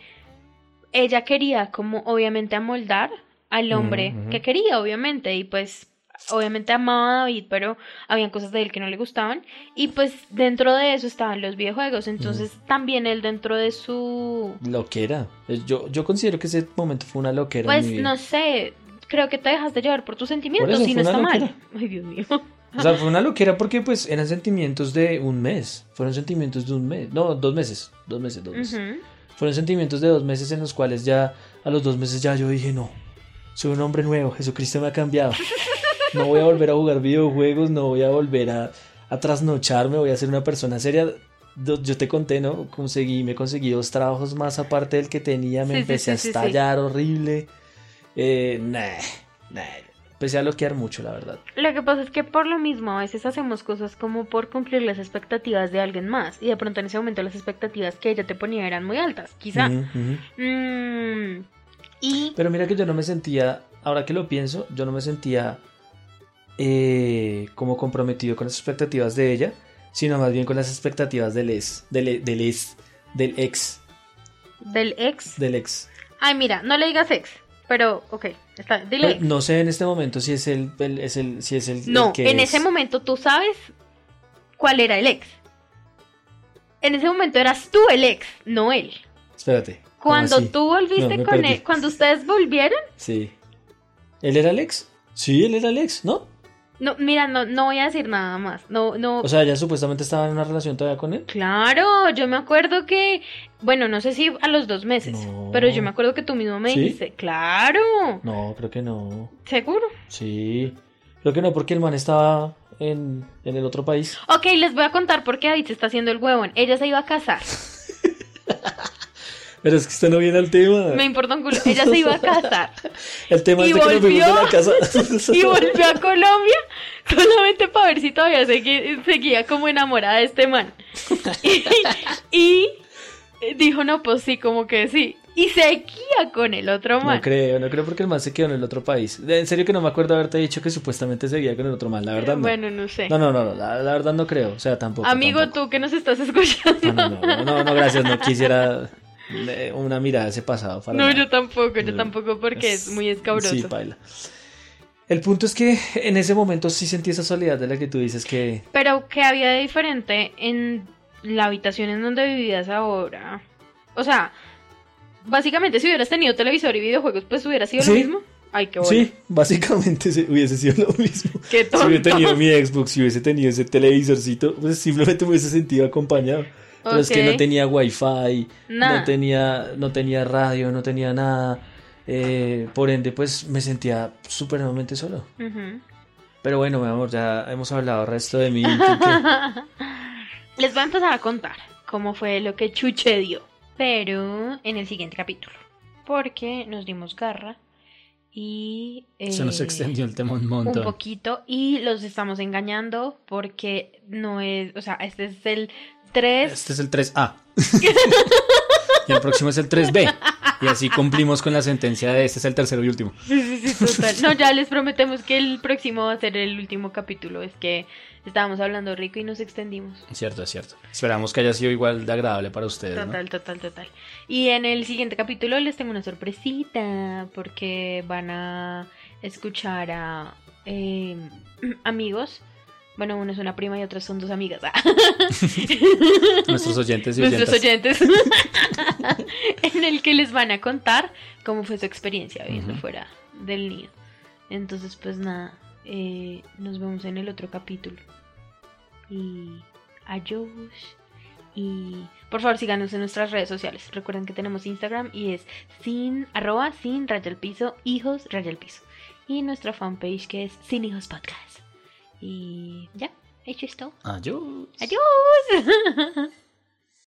ella quería como obviamente amoldar al hombre que quería, obviamente, y pues obviamente amaba a David, pero habían cosas de él que no le gustaban, y pues dentro de eso estaban los videojuegos, entonces también él dentro de su... Loquera. Yo, yo considero que ese momento fue una loquera. en Pues mi vida. no sé, creo que te dejas de llevar por tus sentimientos eso, y no está mal. Ay, Dios mío. O sea, fue una loquera porque pues eran sentimientos de un mes. Fueron sentimientos de un mes. No, dos meses. Dos meses, dos meses. Fueron sentimientos de dos meses en los cuales ya a los dos meses ya yo dije, no, soy un hombre nuevo, Jesucristo me ha cambiado. No voy a volver a jugar videojuegos, no voy a volver a, a trasnocharme, voy a ser una persona seria. Yo te conté, ¿no? Conseguí, me conseguí dos trabajos más aparte del que tenía, me Sí, empecé sí, sí, a estallar horrible. Eh, nah, nah, empecé a loquear mucho, la verdad. Lo que pasa es que por lo mismo a veces hacemos cosas como por cumplir las expectativas de alguien más y de pronto en ese momento las expectativas que ella te ponía eran muy altas, quizá. Mm, y Pero mira que yo no me sentía, ahora que lo pienso, yo no me sentía eh, como comprometido con las expectativas de ella, sino más bien con las expectativas del ex, del, e- del ex, del ex, del ex. del ex. Ay, mira, no le digas ex, pero ok, está, dile Pero ex. no sé en este momento si es el, el- es el, si es el, el No, que en es. ese momento tú sabes cuál era el ex. En ese momento eras tú el ex, no él. Espérate. ¿cómo Cuando así? tú volviste No, con perdí. él, cuando ustedes volvieron, Sí. ¿Él era el ex? Sí, él era el ex, ¿no? No, mira, no, no voy a decir nada más. No, no. O sea, ella supuestamente estaba en una relación todavía con él. Claro, yo me acuerdo que, bueno, no sé si a los dos meses, No. pero yo me acuerdo que tú mismo me ¿Sí? dijiste, claro, No, creo que no. seguro. Sí. Creo que no, porque el man estaba en, en el otro país. Ok, les voy a contar por qué David se está haciendo el huevón. Ella se iba a casar. Pero es que usted no viene al tema. Me importa un culo. Ella se iba a casar. El tema Y es de que nos de volvió. la casa. Y volvió a Colombia solamente para ver si todavía segui- seguía como enamorada de este man. Y, y dijo, no, pues sí, como que sí. Y seguía con el otro man. No creo, no creo porque el man se quedó en el otro país. En serio que no me acuerdo haberte dicho que supuestamente seguía con el otro man. La verdad no. Bueno, no sé. No, no, no, no, la, la verdad no creo. O sea, tampoco. Amigo, tampoco. tú que nos estás escuchando. No, no, no, no, no, gracias. No quisiera una mirada de ese pasado. para No, nada. yo tampoco, yo No. tampoco porque es, muy escabroso. Sí, baila. El punto es que en ese momento sí sentí esa soledad de la que tú dices que. Pero, ¿qué había de diferente en la habitación en donde vivías ahora? O sea, básicamente si hubieras tenido televisor y videojuegos, pues hubiera sido lo mismo. Ay, qué bueno. Sí, básicamente se- hubiese sido lo mismo. Qué Si hubiese tonto. tenido mi Xbox, si hubiese tenido ese televisorcito, pues simplemente me hubiese sentido acompañado. Pero es que no tenía wifi, Nada. no tenía, no tenía radio, no tenía nada. eh, por ende, pues me sentía supremamente solo. Pero bueno, mi amor, ya hemos hablado el resto de mí. Les voy a empezar a contar cómo fue lo que Chuche dio. Pero en el siguiente capítulo. Porque nos dimos garra y... Se nos eh, extendió el tema un un montón. poquito y los estamos engañando porque no es, o sea, este es el 3. Este es el 3A. y el próximo es el 3B. Y así cumplimos con la sentencia de este es el tercero y último. Sí, sí, sí, total. No, ya les prometemos que el próximo va a ser el último capítulo. Es que estábamos hablando rico y nos extendimos. Cierto, es cierto. Esperamos que haya sido igual de agradable para ustedes. ¿no? Total, total, total. Y en el siguiente capítulo les tengo una sorpresita porque van a escuchar a eh, amigos. Bueno, uno es una prima y otros son dos amigas. Nuestros oyentes y Nuestros oyentes. en el que les van a contar cómo fue su experiencia viviendo Ujú. fuera del nido. Entonces, pues nada, eh, nos vemos en el otro capítulo. Y adiós. Y por favor síganos en nuestras redes sociales. Recuerden que tenemos Instagram y es sin arroba sin raya al piso, hijos raya al piso. Y nuestra fanpage que es sin hijos podcast. Y ya, hecho esto. Adiós. Adiós.